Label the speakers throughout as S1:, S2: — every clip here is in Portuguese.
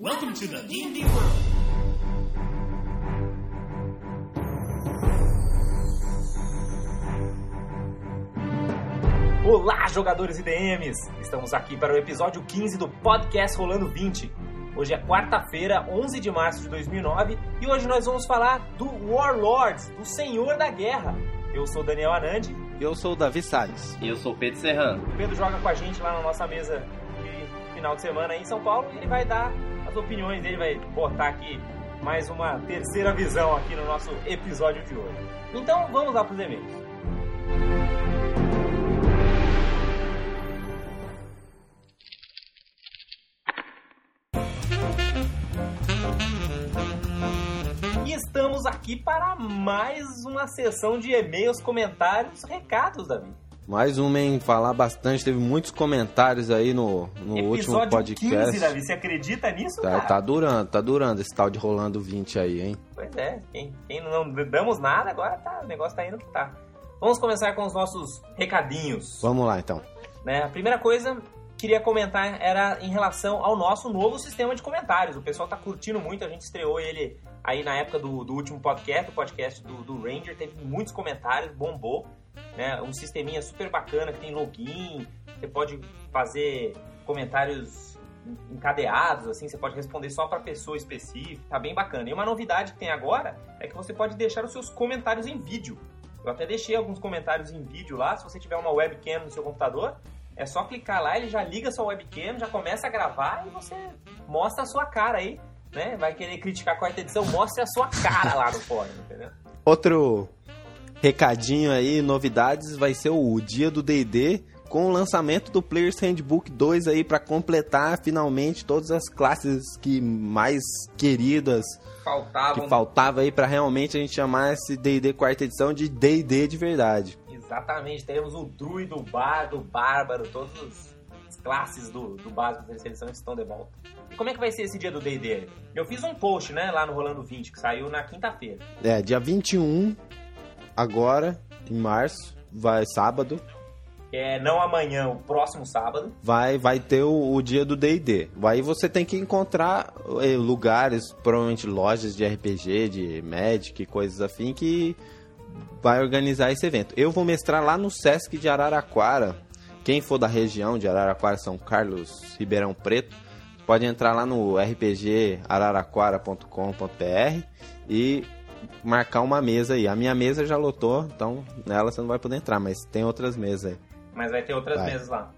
S1: Welcome to the D&D world.
S2: Olá, jogadores e DMs! Estamos aqui para o episódio 15 do Podcast Rolando 20. Hoje é quarta-feira, 11 de março de 2009, e hoje nós vamos falar do Warlords, do Senhor da Guerra. Eu sou Daniel Anandi,
S3: Eu sou o Davi Salles.
S4: E eu sou o Pedro Serrano.
S2: o Pedro joga com a gente lá na nossa mesa de final de semana aí em São Paulo, e ele vai dar as opiniões dele, vai botar aqui mais uma terceira visão aqui no nosso episódio de hoje. Então vamos lá para os e-mails. E estamos aqui para mais uma sessão de e-mails, comentários, recados, Davi.
S3: Mais uma em falar bastante, teve muitos comentários aí no, no último
S2: Episódio
S3: podcast.
S2: 15, Davi, você acredita nisso,
S3: Tá,
S2: cara?
S3: tá durando, tá durando esse tal de rolando 20 aí, hein?
S2: Pois é, quem, quem não damos nada, agora tá, o negócio tá indo que tá. Vamos começar com os nossos recadinhos.
S3: Vamos lá então.
S2: né? A primeira coisa que queria comentar era em relação ao nosso novo sistema de comentários. O pessoal tá curtindo muito, a gente estreou ele aí na época do, do último podcast, o podcast do, do Ranger, teve muitos comentários, bombou. Né? Um sisteminha super bacana que tem login, você pode fazer comentários encadeados, assim, você pode responder só para pessoa específica, tá bem bacana. E uma novidade que tem agora é que você pode deixar os seus comentários em vídeo. Eu até deixei alguns comentários em vídeo lá, se você tiver uma webcam no seu computador, é só clicar lá, ele já liga sua webcam, já começa a gravar e você mostra a sua cara aí, né? Vai querer criticar a quarta edição, mostre a sua cara lá no fórum, entendeu?
S3: Outro recadinho aí, novidades, vai ser o dia do D&D com o lançamento do Player's Handbook 2 aí pra completar finalmente todas as classes que mais queridas
S2: Faltavam
S3: que faltava aí pra realmente a gente chamar esse D&D quarta edição de D&D de verdade.
S2: Exatamente, teremos o druido, o bardo, o bárbaro, todas as classes do, do básico da edição estão de volta. E como é que vai ser esse dia do D&D? Eu fiz um post, né, lá no Rolando 20, que saiu na quinta-feira.
S3: É, dia 21, agora, em março, vai sábado,
S2: É, não amanhã, o próximo sábado.
S3: vai, vai ter o, o dia do D&D. Aí você tem que encontrar eh, lugares, provavelmente lojas de RPG, de Magic, coisas afim, que vai organizar esse evento. Eu vou mestrar lá no Sesc de Araraquara. Quem for da região de Araraquara, São Carlos, Ribeirão Preto, pode entrar lá no rpgararaquara.com.br e marcar uma mesa aí. A minha mesa já lotou, então nela você não vai poder entrar, mas tem outras mesas aí.
S2: Mas vai ter outras
S3: Vai.
S2: mesas lá.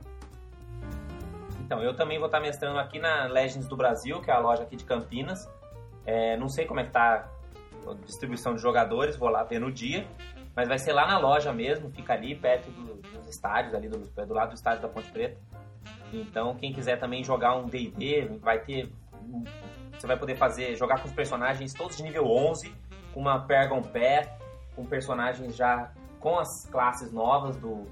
S2: Então, eu também vou estar mestrando aqui na Legends do Brasil, que é a loja aqui de Campinas. É, não sei como é que tá a distribuição de jogadores, vou lá ver no dia. Mas vai ser lá na loja mesmo, fica ali perto do- dos estádios, ali do, do lado do estádio da Ponte Preta. Então, quem quiser também jogar um D&D, vai ter... Você vai poder fazer, jogar com os personagens todos de nível 11, uma Pergon Path, com personagens já com as classes novas do,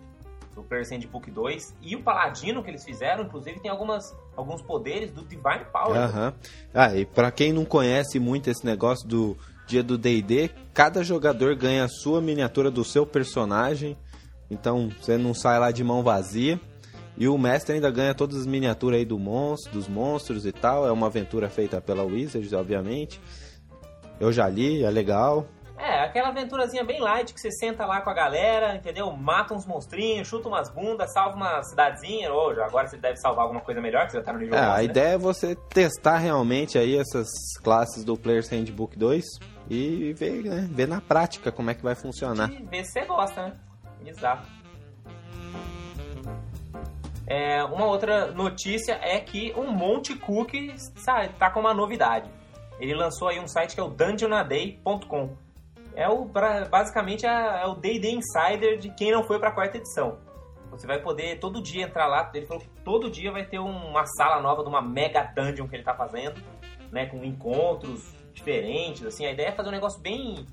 S2: do Player's Handbook 2 e o Paladino que eles fizeram, inclusive tem algumas, alguns poderes do Divine Power.
S3: Aham. Ah, e pra quem não conhece muito esse negócio do dia do D&D, cada jogador ganha a sua miniatura do seu personagem. Então, você não sai lá de mão vazia. E o mestre ainda ganha todas as miniaturas aí do monstro, dos monstros e tal. É uma aventura feita pela Wizards, obviamente. Eu já li, é legal.
S2: É, aquela aventurazinha bem light que você senta lá com a galera, entendeu? Mata uns monstrinhos, chuta umas bundas, salva uma cidadezinha. Ou agora você deve salvar alguma coisa melhor, que você já tá no nível
S3: É,
S2: 11,
S3: a
S2: né?
S3: ideia é você testar realmente aí essas classes do Player's Handbook 2 e ver, né, ver na prática como é que vai funcionar.
S2: E ver se você gosta, né? Exato. É, uma outra notícia é que o Monte Cook sabe, tá com uma novidade. Ele lançou aí um site que é o dungeonaday.com. É o basicamente é, o D&D Insider de quem não foi para a quarta edição. Você vai poder todo dia entrar lá. Ele falou que todo dia vai ter uma sala nova de uma mega dungeon que ele tá fazendo, né, com encontros diferentes. Assim, a ideia é fazer um negócio bem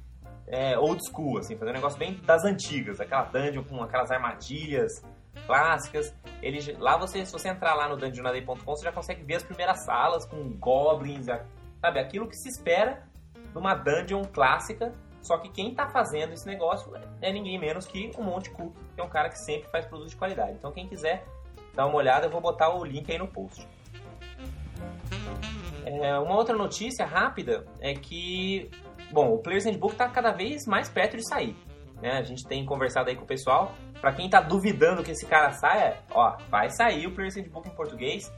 S2: é, old school, assim, fazer um negócio bem das antigas, aquela dungeon com aquelas armadilhas clássicas. Ele, lá você, se você entrar lá no dungeonaday.com, você já consegue ver as primeiras salas com goblins, sabe, aquilo que se espera de uma dungeon clássica. Só que quem tá fazendo esse negócio é ninguém menos que o Monte Cook, que é um cara que sempre faz produto de qualidade. Então quem quiser dar uma olhada, eu vou botar o link aí no post. É, uma outra notícia rápida é que, bom, o Players Handbook está cada vez mais perto de sair. Né? A gente tem conversado aí com o pessoal. Para quem tá duvidando que esse cara saia, ó, vai sair o Players Handbook em português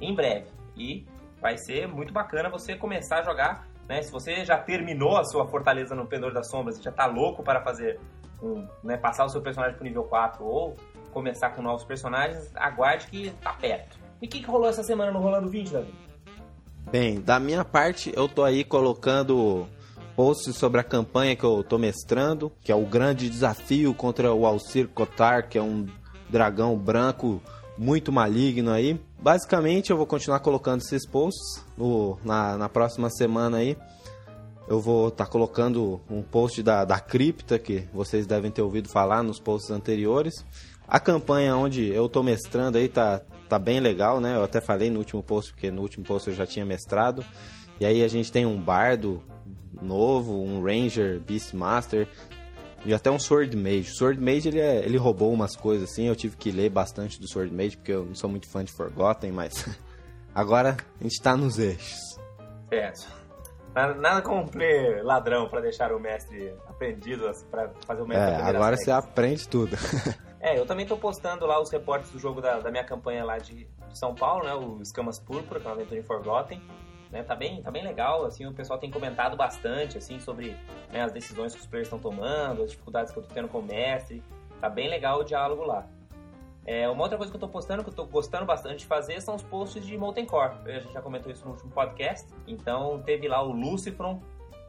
S2: em breve. E vai ser muito bacana você começar a jogar. Né? Se você já terminou a sua Fortaleza no Pendor das Sombras e já tá louco para fazer um, né, passar o seu personagem pro nível 4 ou começar com novos personagens, aguarde que tá perto. E o que, que rolou essa semana no Rolando 20, Davi?
S3: Bem, da minha parte, eu tô aí colocando posts sobre a campanha que eu tô mestrando, que é o grande desafio contra o Alcir Kotar, que é um dragão branco muito maligno aí. Basicamente, eu vou continuar colocando esses posts no, na, na próxima semana aí. Eu vou estar tá colocando um post da, da cripta, que vocês devem ter ouvido falar nos posts anteriores. A campanha onde eu tô mestrando aí tá, tá bem legal, né? Eu até falei no último post, porque no último post eu já tinha mestrado. E aí a gente tem um bardo novo, um Ranger Beastmaster e até um Sword Mage. Sword Mage ele, é, ele roubou umas coisas assim, eu tive que ler bastante do Sword Mage porque eu não sou muito fã de Forgotten, mas agora a gente tá nos eixos.
S2: Certo. Nada, nada como ler ladrão para deixar o mestre aprendido para fazer o mestre.
S3: É, agora você aprende tudo.
S2: é, eu também tô postando lá os reportes do jogo da, da minha campanha lá de, de São Paulo, né? O Escamas Púrpura, que é uma aventura em Forgotten. Né, tá, bem, tá bem legal, assim, o pessoal tem comentado bastante, assim, sobre né, as decisões que os players estão tomando, as dificuldades que eu tô tendo com o mestre, tá bem legal o diálogo lá. É, uma outra coisa que eu tô postando, que eu tô gostando bastante de fazer, são os posts de Molten Core. A gente já comentou isso no último podcast. Então teve lá o Lucifron,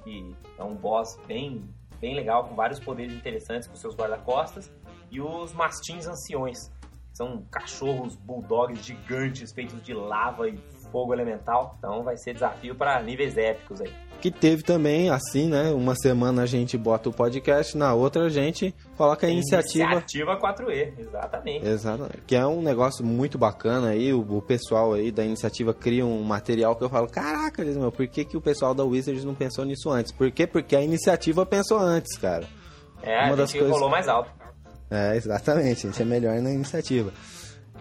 S2: que é um boss bem, bem legal, com vários poderes interessantes com seus guarda-costas. E os Mastins Anciões, são cachorros bulldogs gigantes feitos de lava e fogo elemental. Então vai ser desafio para níveis épicos aí.
S3: Que teve também, assim, né? Uma semana a gente bota o podcast, na outra a gente coloca a iniciativa.
S2: Iniciativa 4E, exatamente.
S3: Exatamente. Que é um negócio muito bacana aí. O, o pessoal aí da iniciativa cria um material que eu falo: caraca, meu, por que, que o pessoal da Wizards não pensou nisso antes? Por quê? Porque a iniciativa pensou antes, cara.
S2: É, Uma a das coisas... rolou mais alto.
S3: É, exatamente. A gente é melhor na iniciativa.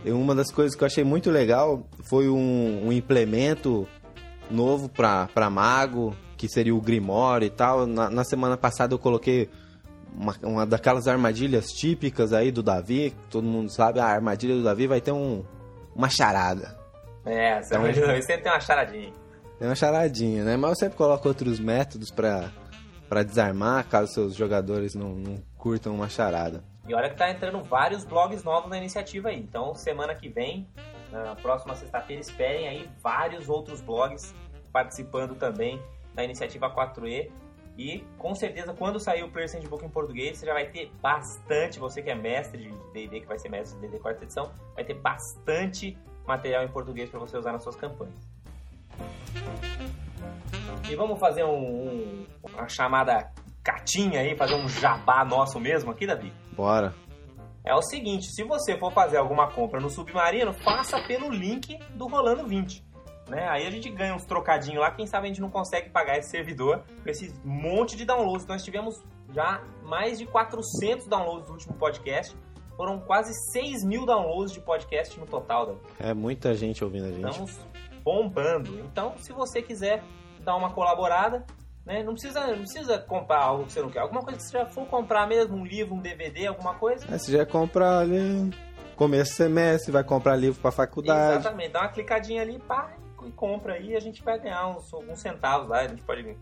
S3: E uma das coisas que eu achei muito legal foi um, um implemento novo para mago, que seria o Grimore e tal. Na, na semana passada eu coloquei uma, uma, daquelas armadilhas típicas aí do Davi, todo mundo sabe, a armadilha do Davi vai ter um, uma charada.
S2: É, então, sempre tem uma charadinha.
S3: Tem uma charadinha, né? Mas eu sempre coloco outros métodos para para desarmar, caso seus jogadores não, não curtam uma charada.
S2: E olha que tá entrando vários blogs novos na iniciativa aí. Então, semana que vem, na próxima sexta-feira, esperem aí vários outros blogs participando também da iniciativa 4E. E com certeza, quando sair o Player Handbook em português, você já vai ter bastante. Você que é mestre de DD, que vai ser mestre de DD quarta edição, vai ter bastante material em português para você usar nas suas campanhas. E vamos fazer um, um, uma chamada catinha aí, fazer um jabá nosso mesmo aqui, Davi?
S3: Bora.
S2: É o seguinte, se você for fazer alguma compra no Submarino, faça pelo link do Rolando 20. Né? Aí a gente ganha uns trocadinhos lá, quem sabe a gente não consegue pagar esse servidor com esse monte de downloads. Nós tivemos já mais de 400 downloads no último podcast. Foram quase 6 mil downloads de podcast no total. Davi.
S3: É muita gente ouvindo a gente.
S2: Estamos bombando. Então, se você quiser dar uma colaborada, né? Não, precisa, não precisa comprar algo que você não quer. Alguma coisa que você já for comprar mesmo, um livro, um DVD, alguma coisa.
S3: É, você já compra ali começo do semestre, vai comprar livro para faculdade.
S2: Exatamente, dá uma clicadinha ali, pá, e compra aí, a gente vai ganhar uns, alguns centavos lá, a gente pode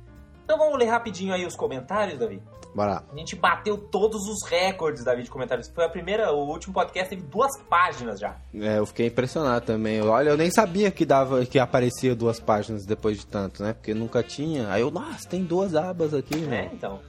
S2: então vamos ler rapidinho aí os comentários, Davi.
S3: Bora.
S2: A gente bateu todos os recordes, Davi, de comentários. Foi a primeira, o último podcast teve duas páginas já.
S3: É, eu fiquei impressionado também. Olha, eu nem sabia que dava, que aparecia duas páginas depois de tanto, né? Porque nunca tinha. Aí eu, nossa, tem duas abas aqui,
S2: né? É, então.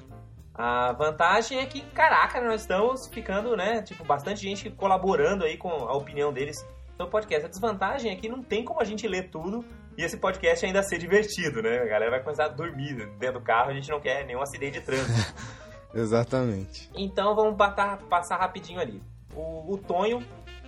S2: A vantagem é que, caraca, nós estamos ficando, né? Tipo, bastante gente colaborando aí com a opinião deles no podcast. A desvantagem é que não tem como a gente ler tudo e esse podcast ainda ser divertido, né? A galera vai começar a dormir dentro do carro, a gente não quer nenhum acidente de trânsito.
S3: Exatamente.
S2: Então vamos batar, passar rapidinho ali. O, o Tonho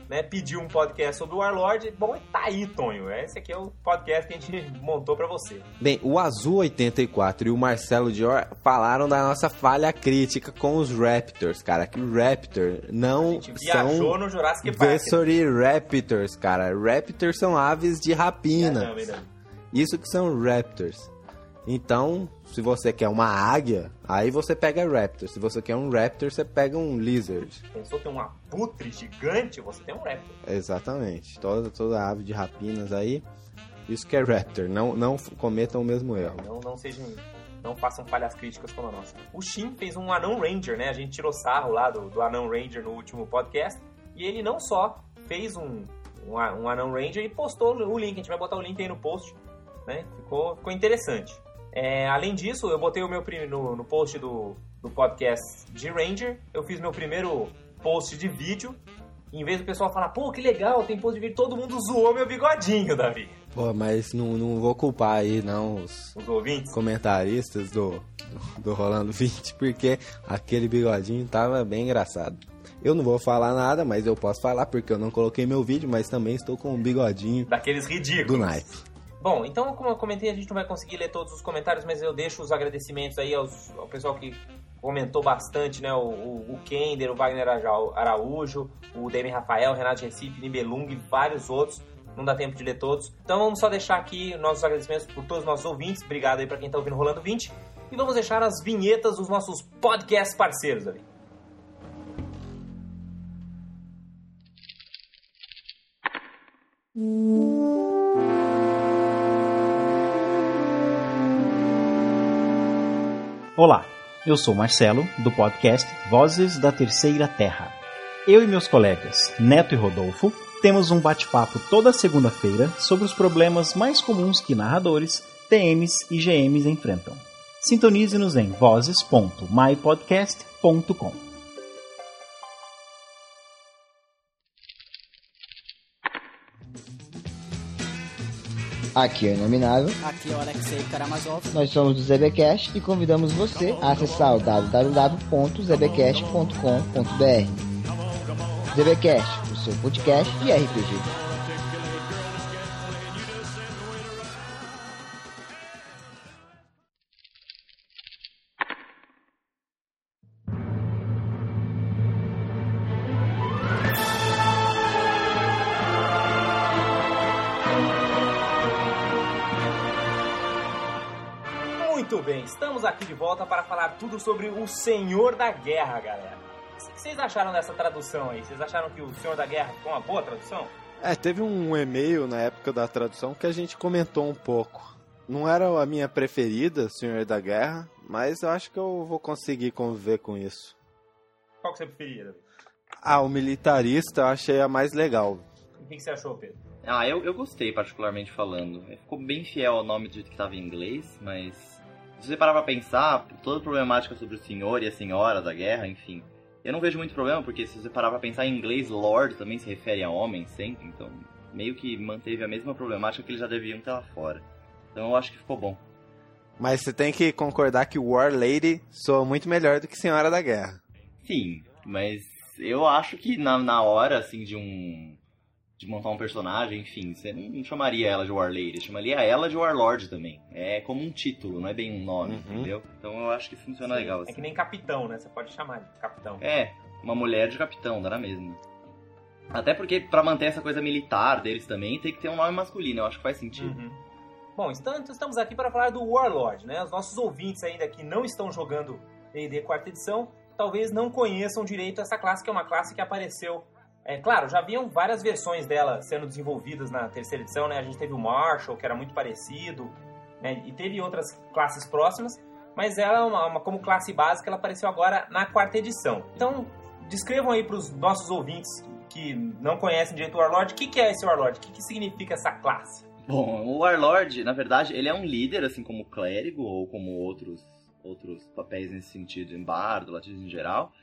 S2: né, pediu um podcast sobre o Warlord. Bom, e tá aí, Tonho. Esse aqui é o podcast que a gente montou para você.
S3: Bem, o Azul 84 e o Marcelo Dior falaram da nossa falha crítica com os Raptors, cara. Que Raptor não a gente viajou
S2: são no Jurassic Park.
S3: Vessory Raptors, cara. Raptors são aves de rapina. Isso que são Raptors. Então, se você quer uma águia, aí você pega Raptor. Se você quer um Raptor, você pega um Lizard.
S2: Pensou ter um abutre gigante, você tem um Raptor.
S3: Exatamente. Toda, toda ave de rapinas aí. Isso que é Raptor. Não, não cometam o mesmo erro.
S2: Não, não sejam. Não façam falhas críticas como a nossa. O Shin fez um Anão Ranger, né? A gente tirou sarro lá do, do Anão Ranger no último podcast. E ele não só fez um, um, um Anão Ranger e postou o link. A gente vai botar o link aí no post. Né? Ficou, ficou interessante. É, além disso, eu botei o meu no, no post do, do podcast de Ranger, eu fiz meu primeiro post de vídeo. Em vez do pessoal falar, pô, que legal, tem post de vídeo, todo mundo zoou meu bigodinho, Davi.
S3: Pô, mas não, não vou culpar aí, não, os,
S2: os ouvintes?
S3: comentaristas do, do, do Rolando 20, porque aquele bigodinho tava bem engraçado. Eu não vou falar nada, mas eu posso falar porque eu não coloquei meu vídeo, mas também estou com um bigodinho
S2: Daqueles ridículos.
S3: do naipe.
S2: Bom, então, como eu comentei, a gente não vai conseguir ler todos os comentários, mas eu deixo os agradecimentos aí aos, ao pessoal que comentou bastante, né? O, o, o Kender, o Wagner Araújo, o Demi Rafael, o Renato Recife, Nibelung e vários outros. Não dá tempo de ler todos. Então vamos só deixar aqui nossos agradecimentos por todos os nossos ouvintes. Obrigado aí para quem tá ouvindo Rolando 20. E vamos deixar as vinhetas dos nossos podcast parceiros ali.
S4: Olá, eu sou Marcelo, do podcast Vozes da Terceira Terra. Eu e meus colegas Neto e Rodolfo temos um bate-papo toda segunda-feira sobre os problemas mais comuns que narradores, TMs e GMs enfrentam. Sintonize-nos em vozes.mypodcast.com.
S5: Aqui é o Inominável,
S6: Aqui é o Alexei Karamazov.
S5: nós somos do ZBcast e convidamos você a acessar o www.zbcast.com.br. ZBcast, o seu podcast de RPG.
S2: Tudo sobre o Senhor da Guerra, galera. O que vocês acharam dessa tradução aí? Vocês acharam que o Senhor da Guerra ficou uma boa tradução?
S3: É, teve um e-mail na época da tradução que a gente comentou um pouco. Não era a minha preferida, Senhor da Guerra, mas eu acho que eu vou conseguir conviver com isso.
S2: Qual que você preferia? Davi?
S3: Ah, o militarista eu achei a mais legal.
S2: O que que você achou, Pedro?
S7: Ah, eu, eu gostei, particularmente falando. Ficou bem fiel ao nome do jeito que estava em inglês, mas se você parar pra pensar, toda a problemática sobre o senhor e a senhora da guerra, enfim, eu não vejo muito problema, porque se você parar pra pensar em inglês, Lord também se refere a homem sempre, então meio que manteve a mesma problemática que eles já deviam ter lá fora. Então eu acho que ficou bom.
S3: Mas você tem que concordar que War Lady soa muito melhor do que Senhora da Guerra.
S7: Sim, mas eu acho que na, na hora, assim, de um. De montar um personagem, enfim, você não chamaria ela de War Lady, chamaria ela de Warlord também. É como um título, não é bem um nome,
S3: Uhum.
S7: entendeu? Então eu acho que funciona legal
S2: É
S7: assim.
S2: que nem capitão, né? Você pode chamar de capitão.
S7: É, uma mulher de capitão, dá na mesma. Até porque pra manter essa coisa militar deles também, tem que ter um nome masculino, eu acho que faz sentido.
S2: Uhum. Bom, então estamos aqui para falar do Warlord, né? Os nossos ouvintes ainda que não estão jogando D&D quarta edição, talvez não conheçam direito essa classe, que é uma classe que apareceu... É, claro, já haviam várias versões dela sendo desenvolvidas na terceira edição, né? A gente teve o Marshall, que era muito parecido, né? E teve outras classes próximas, mas ela, é uma, uma- como classe básica, ela apareceu agora na quarta edição. Então, descrevam aí para os nossos ouvintes que não conhecem direito o Warlord, o que, que é esse Warlord? O que, que significa essa classe?
S7: Bom, o Warlord, na verdade, ele é um líder, assim como o clérigo, ou como outros, outros papéis nesse sentido, em bardo, latismo em geral.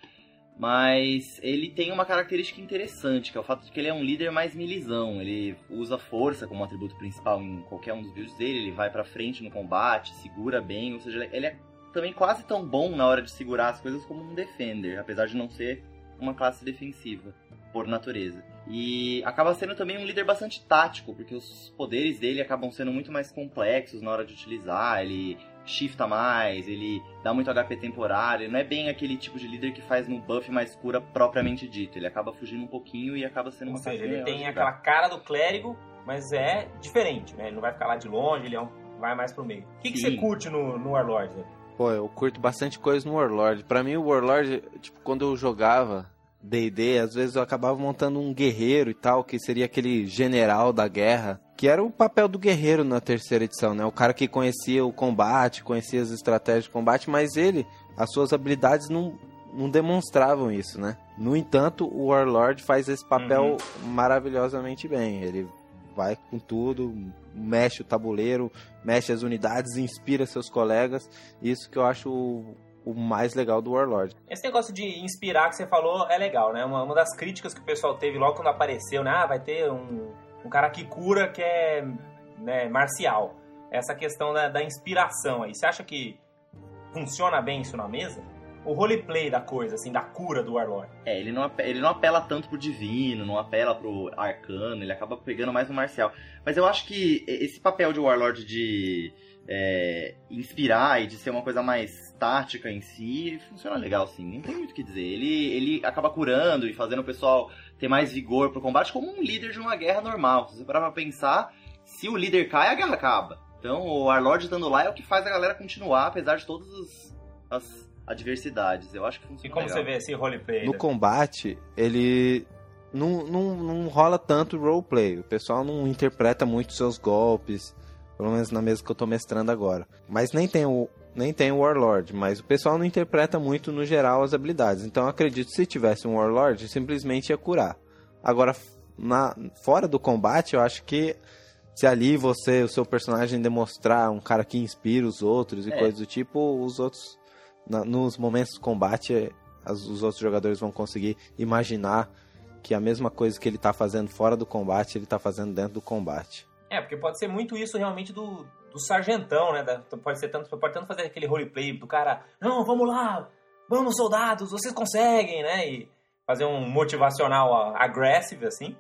S7: Mas ele tem uma característica interessante, que é o fato de que ele é um líder mais milizão. Ele usa força como atributo principal em qualquer um dos builds dele, ele vai pra frente no combate, segura bem, ou seja, ele é também quase tão bom na hora de segurar as coisas como um defender, apesar de não ser uma classe defensiva por natureza. E acaba sendo também um líder bastante tático, porque os poderes dele acabam sendo muito mais complexos na hora de utilizar. Ele shifta mais, ele dá muito HP temporário. Não é bem aquele tipo de líder que faz no buff mais cura propriamente dito. Ele acaba fugindo um pouquinho e acaba sendo
S2: Ou
S7: uma
S2: seja, ele tem aquela cara do clérigo, mas é diferente, né? Ele não vai ficar lá de longe, ele é um, vai mais pro meio. O que, que você curte no, no Warlord? né?
S3: Pô, eu curto bastante coisa no Warlord. Pra mim, o Warlord, tipo, quando eu jogava D&D, às vezes eu acabava montando um guerreiro e tal, que seria aquele general da guerra, que era o papel do guerreiro na terceira edição, né? O cara que conhecia o combate, conhecia as estratégias de combate, mas ele, as suas habilidades não, não demonstravam isso, né? No entanto, o Warlord faz esse papel maravilhosamente bem. Ele vai com tudo, mexe o tabuleiro, mexe as unidades, inspira seus colegas. Isso que eu acho o, mais legal do Warlord.
S2: Esse negócio de inspirar que você falou é legal, né? Uma, uma das críticas que o pessoal teve logo quando apareceu, né? Ah, vai ter um, um cara que cura que é né, marcial. Essa questão da, da inspiração aí. Você acha que funciona bem isso na mesa? O roleplay da coisa, assim, da cura do Warlord.
S7: É, ele não, ele não apela tanto pro divino, não apela pro arcano, ele acaba pegando mais no marcial. Mas eu acho que esse papel de Warlord de é, inspirar e de ser uma coisa mais tática em si, funciona legal sim, não tem muito o que dizer. Ele, ele acaba curando e fazendo o pessoal ter mais vigor pro combate como um líder de uma guerra normal. Se você parar pra pensar, se o líder cai, a guerra acaba. Então o Warlord estando lá é o que faz a galera continuar, apesar de todas as, as adversidades. Eu acho que funciona
S2: E como
S7: legal.
S2: você vê esse roleplay?
S3: No
S2: né?
S3: combate, ele não, não, não rola tanto roleplay. O pessoal não interpreta muito seus golpes, pelo menos na mesa que eu tô mestrando agora. Mas nem tem o nem tem o Warlord, mas o pessoal não interpreta muito no geral as habilidades. Então eu acredito que se tivesse um Warlord, simplesmente ia curar. Agora, na, fora do combate, eu acho que se ali você, o seu personagem demonstrar um cara que inspira os outros e
S7: É.
S3: coisas do tipo, os outros, na- nos momentos de combate, as- os outros jogadores vão conseguir imaginar que a mesma coisa que ele tá fazendo fora do combate, ele tá fazendo dentro do combate.
S2: É, porque pode ser muito isso realmente do, do sargentão, né? Da- pode ser tanto, pode tanto fazer aquele roleplay do cara, não, vamos lá, vamos soldados, vocês conseguem, né? E fazer um motivacional aggressive, assim.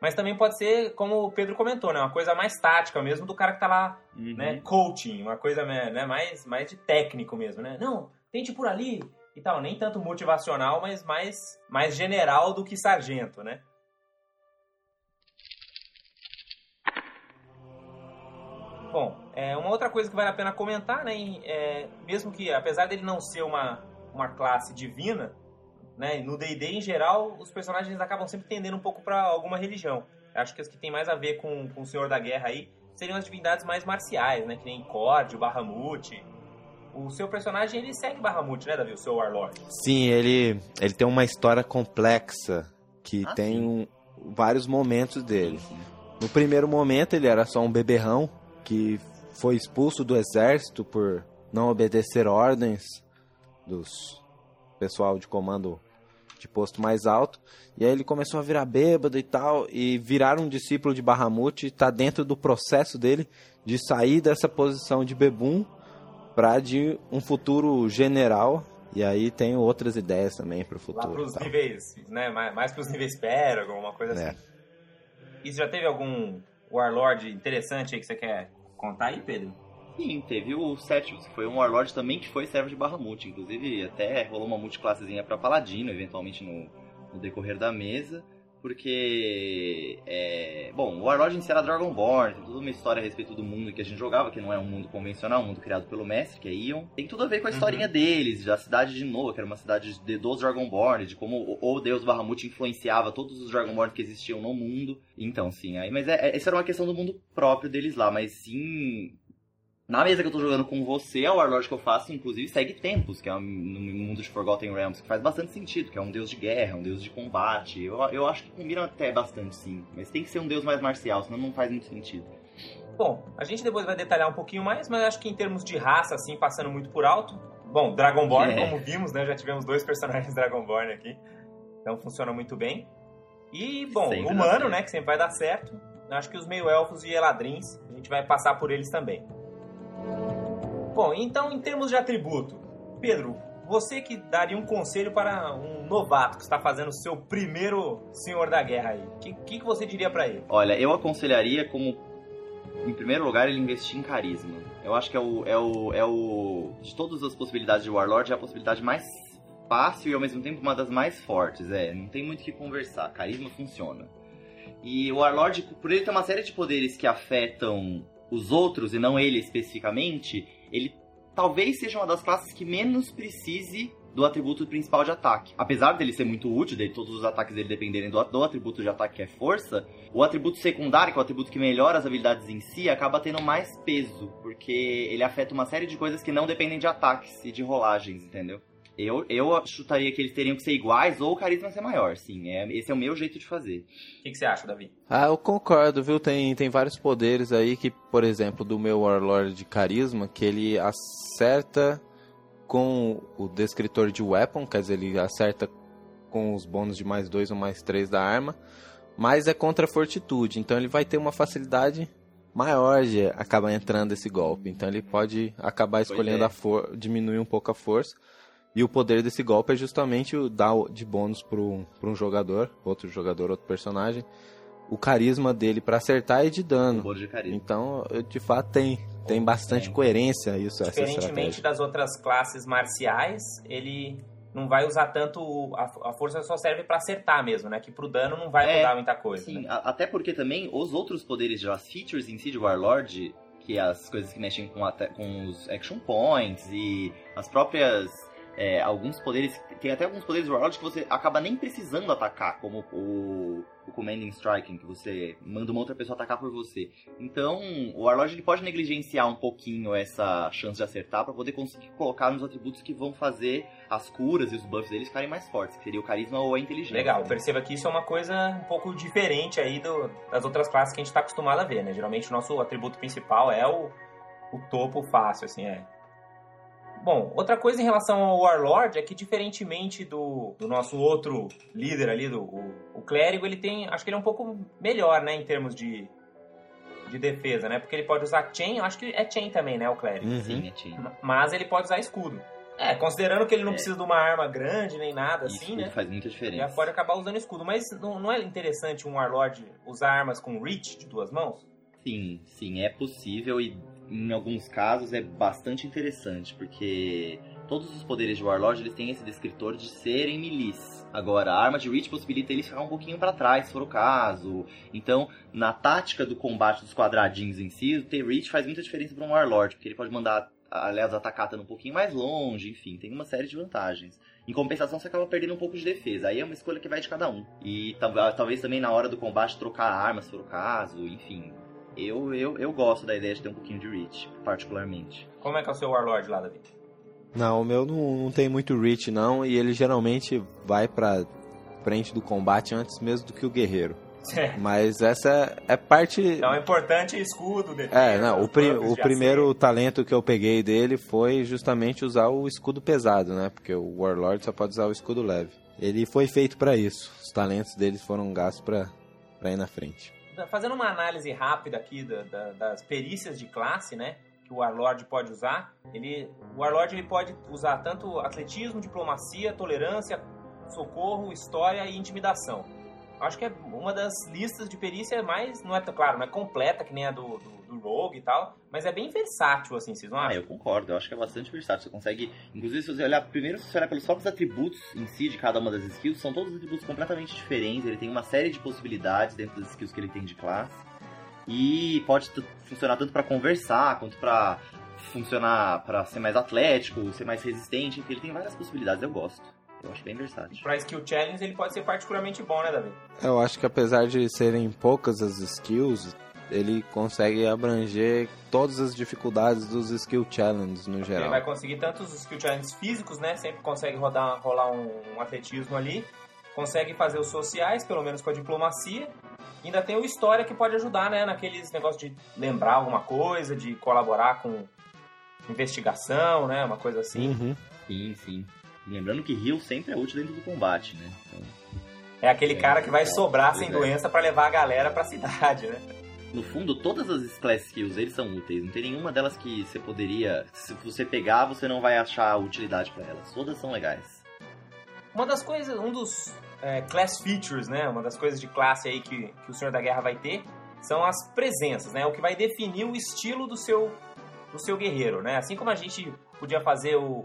S2: Mas também pode ser, como o Pedro comentou, né? Uma coisa mais tática mesmo do cara que tá lá,
S7: Uhum.
S2: né? Coaching, uma coisa né, mais, mais de técnico mesmo, né? Não, tente por ali e tal. Nem tanto motivacional, mas mais, mais general do que sargento, né? Bom, é, uma outra coisa que vale a pena comentar, né? é, mesmo que, apesar dele não ser uma, uma classe divina, né? No D&D, em geral, os personagens acabam sempre tendendo um pouco para alguma religião. Acho que as que tem mais a ver com, com o Senhor da Guerra aí seriam as divindades mais marciais, né? Que nem Cord, o Bahamut. O seu personagem, ele segue Bahamut, né, Davi? O seu Warlord.
S3: Sim, ele, ele tem uma história complexa que
S7: Ah,
S3: tem um- vários momentos dele.
S7: Sim, sim.
S3: No primeiro momento ele era só um beberrão que foi expulso do exército por não obedecer ordens dos pessoal de comando de posto mais alto. E aí ele começou a virar bêbado e tal, e virar um discípulo de Bahamut está dentro do processo dele de sair dessa posição de bebum para de um futuro general. E aí tem outras ideias também para o
S2: Lá
S3: futuro.
S2: pros
S3: e tal.
S2: níveis, né? Mais, mais pros níveis Pérogon, alguma coisa
S3: É.
S2: assim. E você já teve algum Warlord interessante aí que você quer contar aí, Pedro?
S7: Sim, teve o Septimus, que foi um Warlord também que foi servo de Bahamut. Inclusive, até rolou uma multiclassezinha pra Paladino, eventualmente no, no decorrer da mesa. Porque, é, bom, o Warlord em si era Dragonborn, tem toda uma história a respeito do mundo que a gente jogava, que não é um mundo convencional, um mundo criado pelo mestre, que é Ion. Tem tudo a ver com a historinha deles, da cidade de Noah, que era uma cidade de, dos Dragonborn, de como o, o deus Bahamut influenciava todos os Dragonborn que existiam no mundo. Então, sim, aí, mas é, é, essa era uma questão do mundo próprio deles lá, mas sim, na mesa que eu tô jogando com você, a Warlord que eu faço, inclusive, segue Tempos, que é um, no mundo de Forgotten Realms, que faz bastante sentido, que é um deus de guerra, um deus de combate. Eu, eu acho que combina até bastante, sim. Mas tem que ser um deus mais marcial, senão não faz muito sentido.
S2: Bom, a gente depois vai detalhar um pouquinho mais, mas acho que em termos de raça, assim, passando muito por alto. Bom, Dragonborn,
S7: É.
S2: como vimos, né? Já tivemos dois personagens Dragonborn aqui. Então funciona muito bem. E, bom,
S7: Sempre
S2: humano, né? Que sempre vai dar certo. Acho que os meio-elfos e eladrins, a gente vai passar por eles também. Bom, então em termos de atributo, Pedro, você que daria um conselho para um novato que está fazendo o seu primeiro Senhor da Guerra aí, o que, que, que você diria para ele?
S7: Olha, eu aconselharia como, em primeiro lugar, ele investir em carisma. Eu acho que é o, é o, é o, de todas as possibilidades de Warlord, é a possibilidade mais fácil e ao mesmo tempo uma das mais fortes. É, não tem muito o que conversar, carisma funciona. E o Warlord, por ele ter uma série de poderes que afetam os outros e não ele especificamente, ele talvez seja uma das classes que menos precise do atributo principal de ataque. Apesar dele ser muito útil, de todos os ataques dele dependerem do, do atributo de ataque que é força, o atributo secundário, que é o atributo que melhora as habilidades em si, acaba tendo mais peso, porque ele afeta uma série de coisas que não dependem de ataques e de rolagens, entendeu? Eu, eu chutaria que eles teriam que ser iguais ou o carisma ser maior, sim. É, esse é o meu jeito de fazer.
S2: O que, que você acha, Davi?
S3: Ah, eu concordo, viu? Tem, tem vários poderes aí que, por exemplo, do meu Warlord de carisma, que ele acerta com o descritor de weapon, quer dizer, ele acerta com os bônus de mais 2 ou mais 3 da arma, mas é contra a fortitude, então ele vai ter uma facilidade maior de acabar entrando esse golpe. Então ele pode acabar escolhendo
S7: é.
S3: a for diminuir um pouco a força. E o poder desse golpe é justamente o dar de bônus para um, pra um jogador, outro jogador, outro personagem, o carisma dele para acertar e de
S7: O
S3: dano.
S7: bônus de carisma.
S3: Então, eu- de fato, tem, tem bastante
S2: Tem.
S3: coerência isso,
S2: Diferentemente das outras classes marciais, ele não vai usar tanto. o- A, a força só serve pra acertar mesmo, né? Que pro dano não vai
S7: É,
S2: mudar muita coisa.
S7: Sim,
S2: né?
S7: a- até porque também os outros poderes, as features em si de Warlord, que é as coisas que mexem com, com os action points e as próprias. É, alguns poderes. Tem até alguns poderes de Warlord que você acaba nem precisando atacar, como o, o Commanding Striking, que você manda uma outra pessoa atacar por você. Então, o Warlord ele pode negligenciar um pouquinho essa chance de acertar para poder conseguir colocar nos atributos que vão fazer as curas e os buffs deles ficarem mais fortes, que seria o carisma ou a inteligência.
S2: Legal, perceba que isso é uma coisa um pouco diferente aí do- das outras classes que a gente tá acostumado a ver, né? Geralmente o nosso atributo principal é o, o topo fácil, assim, é. Bom, outra coisa em relação ao Warlord é que diferentemente do, do nosso outro líder ali, do, o, o clérigo, ele tem. Acho que ele é um pouco melhor, né, em termos de, de defesa, né? Porque ele pode usar chain, eu acho que é chain também, né, o clérigo.
S3: Uhum.
S7: Sim, é Tim.
S2: Mas ele pode usar escudo. É, considerando que ele não
S7: É.
S2: precisa de uma arma grande nem nada
S7: Isso
S2: assim, né?
S7: faz muita
S2: Ele
S7: diferença.
S2: pode acabar usando escudo. Mas não, não é interessante um Warlord usar armas com reach de duas mãos?
S7: Sim, sim, é possível e em alguns casos é bastante interessante, porque todos os poderes de Warlord eles têm esse descritor de serem milis. Agora, a arma de Reach possibilita eles ficar um pouquinho pra trás, se for o caso. Então, na tática do combate dos quadradinhos em si, ter Reach faz muita diferença para um Warlord, porque ele pode mandar, aliás, atacar um pouquinho mais longe, enfim, tem uma série de vantagens. Em compensação, você acaba perdendo um pouco de defesa. Aí é uma escolha que vai de cada um. E tal- talvez também na hora do combate trocar a arma, se for o caso, enfim. Eu, eu, eu gosto da ideia de ter um pouquinho de reach, particularmente.
S2: Como é que é o seu Warlord lá, Davi?
S3: Não, o meu não, não tem muito reach não, e ele geralmente vai pra frente do combate antes mesmo do que o guerreiro. Mas essa é parte...
S2: Então é importante escudo, defesa.
S3: É, não, o, pri- o primeiro talento que eu peguei dele foi justamente usar o escudo pesado, né? Porque o Warlord só pode usar o escudo leve. Ele foi feito pra isso. Os talentos dele foram gastos pra, pra ir na frente.
S2: Acerto. Fazendo uma análise rápida aqui da- da- das perícias de classe, né? Que o Warlord pode usar. Ele, o Warlord ele pode usar tanto atletismo, diplomacia, tolerância, socorro, história e intimidação. Acho que é uma das listas de perícia mais, não é claro, não é completa que nem a do, do Rogue e tal, mas é bem versátil, assim, vocês não
S7: Ah,
S2: acham?
S7: eu concordo. Eu acho que é bastante versátil. Você consegue, inclusive, se você olhar primeiro, se você olhar pelos próprios atributos em si de cada uma das skills, são todos atributos completamente diferentes. Ele tem uma série de possibilidades dentro das skills que ele tem de classe. E pode funcionar tanto pra conversar, quanto pra funcionar pra ser mais atlético, ser mais resistente. Enfim, ele tem várias possibilidades. Eu gosto. Eu acho bem versátil.
S2: Pra skill challenge ele pode ser particularmente bom, né, Davi?
S3: Eu acho que apesar de serem poucas as skills, ele consegue abranger todas as dificuldades dos skill challenges no
S2: Ele
S3: geral.
S2: vai conseguir tanto os skill challenges físicos, né? Sempre consegue rodar, rolar um, um atletismo ali. Consegue fazer os sociais, pelo menos com a diplomacia. Ainda tem o história que pode ajudar, né? Naqueles negócios de lembrar alguma coisa, de colaborar com investigação, né? Uma coisa assim.
S3: Uhum.
S7: Sim, sim. Lembrando que heal sempre é útil dentro do combate, né? Então,
S2: É aquele
S7: É,
S2: cara que vai
S7: é,
S2: sobrar sem
S7: é.
S2: doença pra levar a galera pra cidade, né?
S7: No fundo, todas as class skills eles são úteis. Não tem nenhuma delas que você poderia. Se você pegar, você não vai achar utilidade pra elas. Todas são legais.
S2: Uma das coisas, um dos é, class features, né? Uma das coisas de classe aí que, que o Senhor da Guerra vai ter são as presenças, né? O que vai definir o estilo do seu, do seu guerreiro, né? Assim como a gente podia fazer o,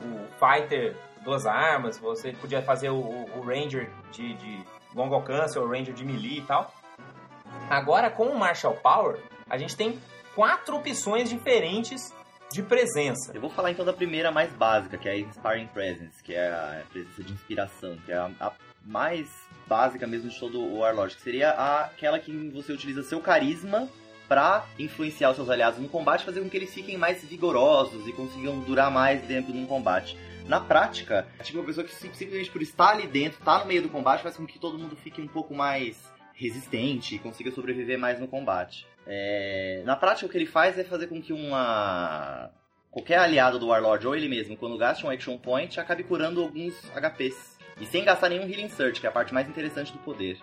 S2: o fighter duas armas, você podia fazer o, o- o ranger de, de longo alcance ou o ranger de melee e tal. Agora, com o Marshall Power, a gente tem quatro opções diferentes de presença.
S7: Eu vou falar então da primeira mais básica, que é a Inspiring Presence, que é a presença de inspiração, que é a, a mais básica mesmo de todo o Warlord, que seria a, aquela que você utiliza seu carisma para influenciar os seus aliados no combate, fazer com que eles fiquem mais vigorosos e consigam durar mais de um combate. Na prática, é tipo uma pessoa que simplesmente por estar ali dentro, estar tá no meio do combate, faz com que todo mundo fique um pouco mais resistente e consiga sobreviver mais no combate. É... Na prática, o que ele faz é fazer com que uma qualquer aliado do Warlord ou ele mesmo, quando gaste um Action Point, acabe curando alguns HPs. E sem gastar nenhum Healing Search, que é a parte mais interessante do poder.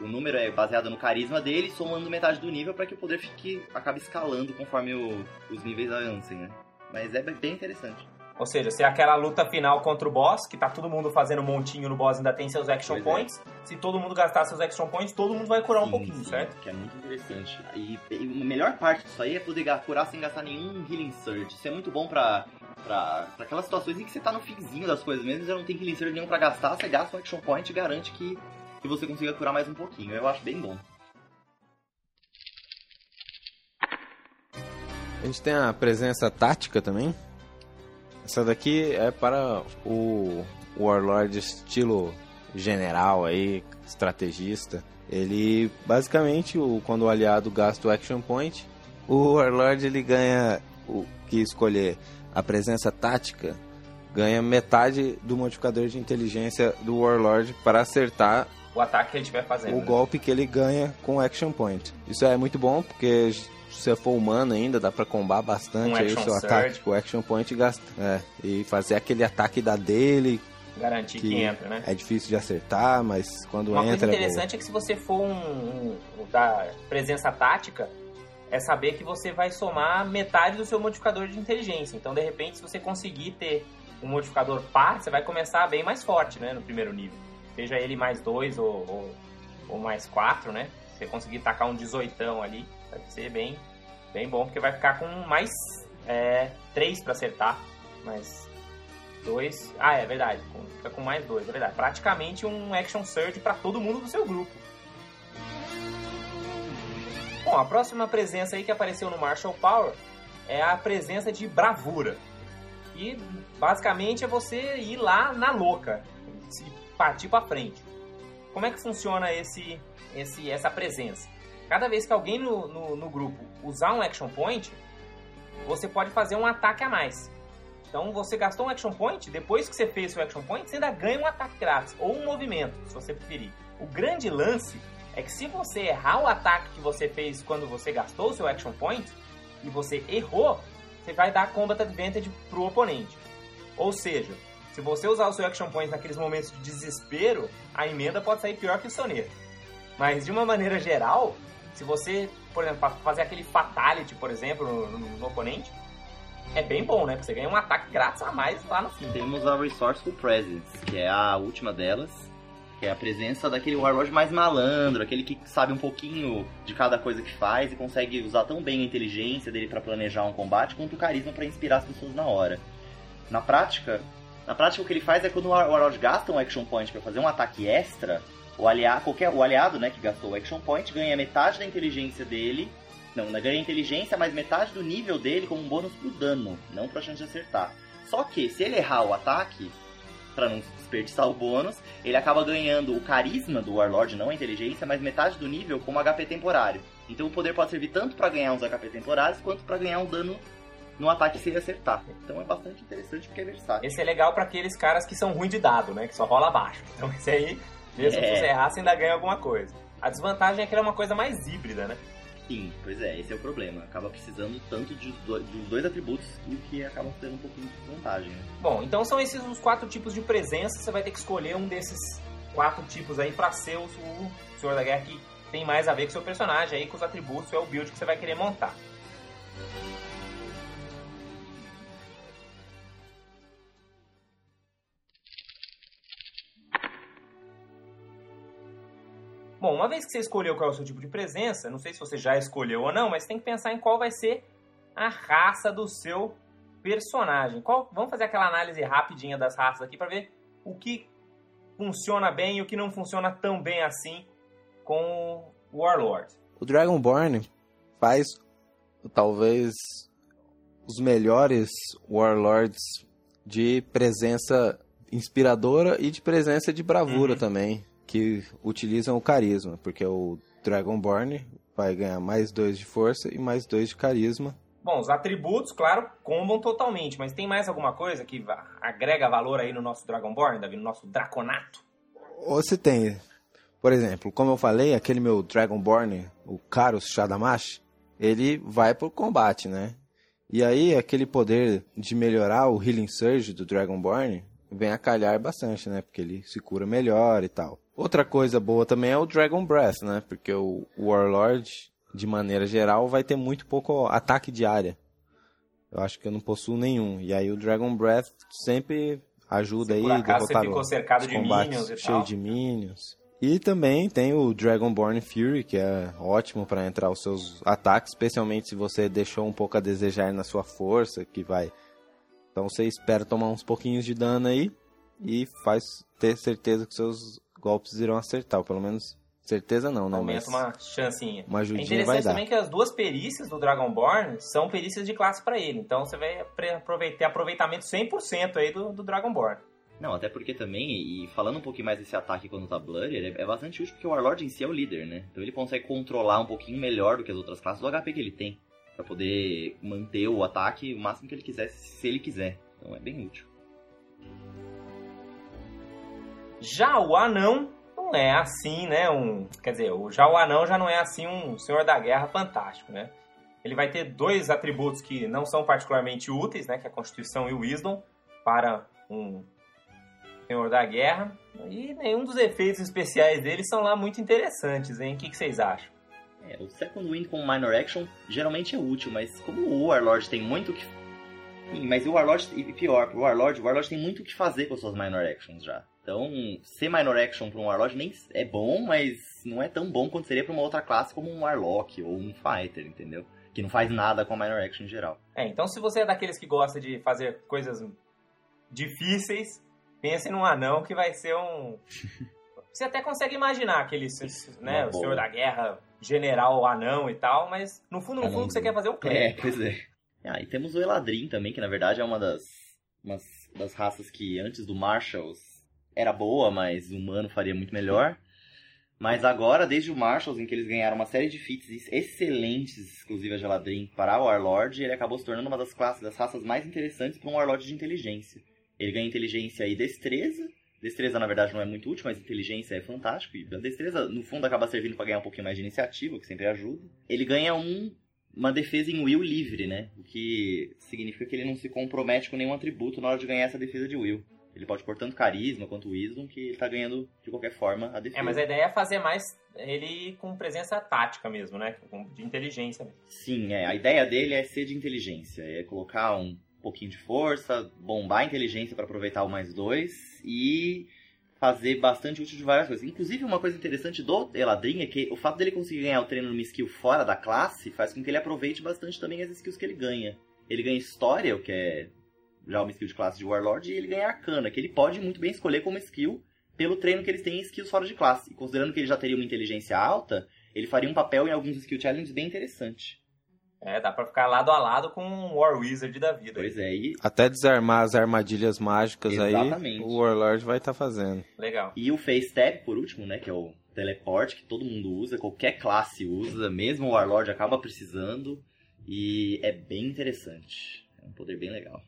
S7: O número é baseado no carisma dele, somando metade do nível para que o poder fique acabe escalando conforme o, os níveis avancem, né? Mas é bem interessante.
S2: Ou seja, se é aquela luta final contra o boss, que tá todo mundo fazendo um montinho no boss ainda tem seus action pois é. points, é. se todo mundo gastar seus action points, todo mundo vai curar sim, um pouquinho,
S7: sim,
S2: certo?
S7: Que é muito interessante. E, e, a melhor parte disso aí é poder curar sem gastar nenhum healing surge. Isso é muito bom pra, pra, pra aquelas situações em que você tá no finzinho das coisas mesmo, você não tem healing surge nenhum pra gastar, você gasta um action point e garante que, que você consiga curar mais um pouquinho. Eu acho bem bom.
S3: A gente tem a presença tática também, essa daqui é para o Warlord estilo general aí, estrategista. Ele basicamente, o, quando o aliado gasta o Action Point, o Warlord ele ganha o que escolher a presença tática, ganha metade do modificador de inteligência do Warlord para acertar
S2: o ataque que ele estiver fazendo.
S3: O né? golpe que ele ganha com o Action Point. Isso é muito bom porque se você for humano ainda, dá pra combar bastante um aí o seu surge. ataque com o Action Point e, gasta, é, e fazer aquele ataque da dele.
S2: Garantir que, que, entra, né?
S3: É difícil de acertar, mas quando
S2: Uma
S3: entra.
S2: Uma coisa interessante é, é, que se você for um, um, um, da presença tática, é saber que você vai somar metade do seu modificador de inteligência. Então, de repente, se você conseguir ter um modificador par, você vai começar bem mais forte, né? No primeiro nível. Seja ele mais dois ou, ou, ou mais quatro, né? Se você conseguir tacar um 18 ali, vai ser bem, bem bom, porque vai ficar com mais é, 3 para acertar. Mais 2. Ah, é verdade. Fica com mais 2, é verdade. Praticamente um Action Surge para todo mundo do seu grupo. Bom, a próxima presença aí que apareceu no Marshall Power é a presença de bravura. E basicamente é você ir lá na louca, e partir para frente. Como é que funciona esse, esse, essa presença? Cada vez que alguém no, no, no grupo usar um action point, você pode fazer um ataque a mais. Então você gastou um action point, depois que você fez seu action point, você ainda ganha um ataque grátis ou um movimento, se você preferir. O grande lance é que se você errar o ataque que você fez quando você gastou o seu action point e você errou, você vai dar combat advantage pro oponente. Ou seja, se você usar o seu action point naqueles momentos de desespero, a emenda pode sair pior que o soneiro. Mas de uma maneira geral, se você, por exemplo, fazer aquele fatality, por exemplo, no, no, no oponente, é bem bom, né? Porque você ganha um ataque grátis a mais lá no fim.
S7: Temos a Resourceful Presence, que é a última delas, que é a presença daquele Warlord mais malandro, aquele que sabe um pouquinho de cada coisa que faz e consegue usar tão bem a inteligência dele para planejar um combate, quanto o carisma para inspirar as pessoas na hora. Na prática, na prática o que ele faz é quando o Warlord gasta um action point para fazer um ataque extra, o aliado, qualquer, o aliado, né, que gastou o action point, ganha metade da inteligência dele. Não, ganha inteligência, mas metade do nível dele como um bônus pro dano, não pra chance de acertar. Só que, se ele errar o ataque, para não desperdiçar o bônus, ele acaba ganhando o carisma do Warlord, não a inteligência, mas metade do nível como HP temporário. Então o poder pode servir tanto para ganhar uns HP temporários, quanto para ganhar um dano no ataque se ele acertar. Então é bastante interessante porque é versátil.
S2: Esse é legal para aqueles caras que são ruins de dado, né? Que só rola abaixo. Então esse aí mesmo é. se você errar, você ainda ganha alguma coisa. A desvantagem é que ele é uma coisa mais híbrida, né?
S7: Sim, pois é, esse é o problema. Acaba precisando tanto de, dos dois atributos que acaba tendo um pouquinho de desvantagem. Né?
S2: Bom, então são esses os quatro tipos de presença. Você vai ter que escolher um desses quatro tipos aí para ser o, o Senhor da Guerra que tem mais a ver com o seu personagem aí, com os atributos, é o build que você vai querer montar. Bom, uma vez que você escolheu qual é o seu tipo de presença, não sei se você já escolheu ou não, mas tem que pensar em qual vai ser a raça do seu personagem. Qual, vamos fazer aquela análise rapidinha das raças aqui para ver o que funciona bem e o que não funciona tão bem assim com o Warlord.
S3: O Dragonborn faz talvez os melhores Warlords de presença inspiradora e de presença de bravura
S2: Uhum.
S3: também, que utilizam o carisma, porque o Dragonborn vai ganhar mais dois de força e mais dois de carisma.
S2: Bom, os atributos, claro, combam totalmente, mas tem mais alguma coisa que agrega valor aí no nosso Dragonborn, Davi, no nosso Draconato?
S3: Ou se tem, por exemplo, como eu falei, aquele meu Dragonborn, o Karus Shadamash, ele vai pro combate, né? E aí aquele poder de melhorar o Healing Surge do Dragonborn vem a calhar bastante, né? Porque ele se cura melhor e tal. Outra coisa boa também é o Dragon Breath, né? Porque o Warlord, de maneira geral, vai ter muito pouco ataque de área. Eu acho que eu não possuo nenhum. E aí o Dragon Breath sempre ajuda
S2: Se
S3: aí
S2: por acaso você
S3: derrotar
S2: ficou
S3: os
S2: cercado de minions e
S3: cheio
S2: tal.
S3: de minions. E também tem o Dragonborn Fury, que é ótimo para entrar os seus ataques, especialmente se você deixou um pouco a desejar na sua força, que vai. Então você espera tomar uns pouquinhos de dano aí e faz ter certeza que seus golpes irão acertar, ou pelo menos certeza não, né?
S2: Aumenta
S3: Mas
S2: uma chancinha.
S3: uma
S2: É
S3: ajudinha vai
S2: interessante
S3: dar.
S2: também que as duas perícias do Dragonborn são perícias de classe pra ele. Então você vai ter aproveitamento 100% aí do, do Dragonborn.
S7: Não, até porque também, e falando um pouquinho mais desse ataque quando tá Blurry, ele é, é bastante útil porque o Warlord em si é o líder, né? Então ele consegue controlar um pouquinho melhor do que as outras classes o HP que ele tem. Pra poder manter o ataque o máximo que ele quiser, se ele quiser. Então é bem útil.
S2: Já o anão não é assim, né? Um, quer dizer, o- já o anão já não é assim um senhor da guerra fantástico, né? Ele vai ter dois atributos que não são particularmente úteis, né? Que é a Constituição e o Wisdom para um senhor da guerra. E nenhum dos efeitos especiais dele são lá muito interessantes, hein? O que, que vocês acham?
S7: É, o Second Wind com Minor Action geralmente é útil, mas como o Warlord tem muito o que. Sim, mas o Warlord, e pior, o Warlord, o Warlord tem muito o que fazer com suas Minor Actions já. Então, ser Minor Action para um Warlord nem é bom, mas não é tão bom quanto seria para uma outra classe como um Warlock ou um Fighter, entendeu? Que não faz nada com a Minor Action em geral.
S2: É, então se você é daqueles que gosta de fazer coisas difíceis, pense num anão que vai ser um. Você até consegue imaginar aquele, né,
S7: Uma
S2: o
S7: boa.
S2: senhor da guerra, general anão e tal, mas no fundo, no fundo, o que você quer fazer é o
S7: É, pois é. Ah, e temos o Eladrin também, que na verdade é uma das, umas das raças que antes do Marshalls era boa, mas o humano faria muito melhor. Mas agora, desde o Marshalls, em que eles ganharam uma série de feats excelentes exclusivas de Eladrin para o Warlord, ele acabou se tornando uma das classes, das raças mais interessantes para um Warlord de inteligência. Ele ganha inteligência e destreza. Destreza, na verdade, não é muito útil, mas inteligência é fantástico. E a destreza, no fundo, acaba servindo para ganhar um pouquinho mais de iniciativa, que sempre ajuda. Ele ganha um uma defesa em will livre, né? O que significa que ele não se compromete com nenhum atributo na hora de ganhar essa defesa de will. Ele pode pôr tanto carisma quanto wisdom que ele tá ganhando de qualquer forma a defesa.
S2: É, mas a ideia é fazer mais ele com presença tática mesmo, né? De inteligência mesmo.
S7: Sim, é. A ideia dele é ser de inteligência. É colocar um pouquinho de força, bombar a inteligência para aproveitar o mais dois e fazer bastante útil de várias coisas. Inclusive, uma coisa interessante do Eladrin é que o fato dele conseguir ganhar o treino numa skill fora da classe faz com que ele aproveite bastante também as skills que ele ganha. Ele ganha História, o que é já uma skill de classe de Warlord, e ele ganha Arcana, que ele pode muito bem escolher como skill pelo treino que eles têm em skills fora de classe. E considerando que ele já teria uma inteligência alta, ele faria um papel em alguns skill challenges bem interessante.
S2: É, dá pra ficar lado a lado com um War Wizard da vida.
S7: Pois é, e
S3: Até desarmar as armadilhas mágicas
S7: Exatamente.
S3: aí, o Warlord vai estar fazendo.
S2: Legal.
S7: E o Face Tab, por último, né, que é o teleporte que todo mundo usa, qualquer classe usa, mesmo o Warlord acaba precisando, e é bem interessante. É um poder bem legal.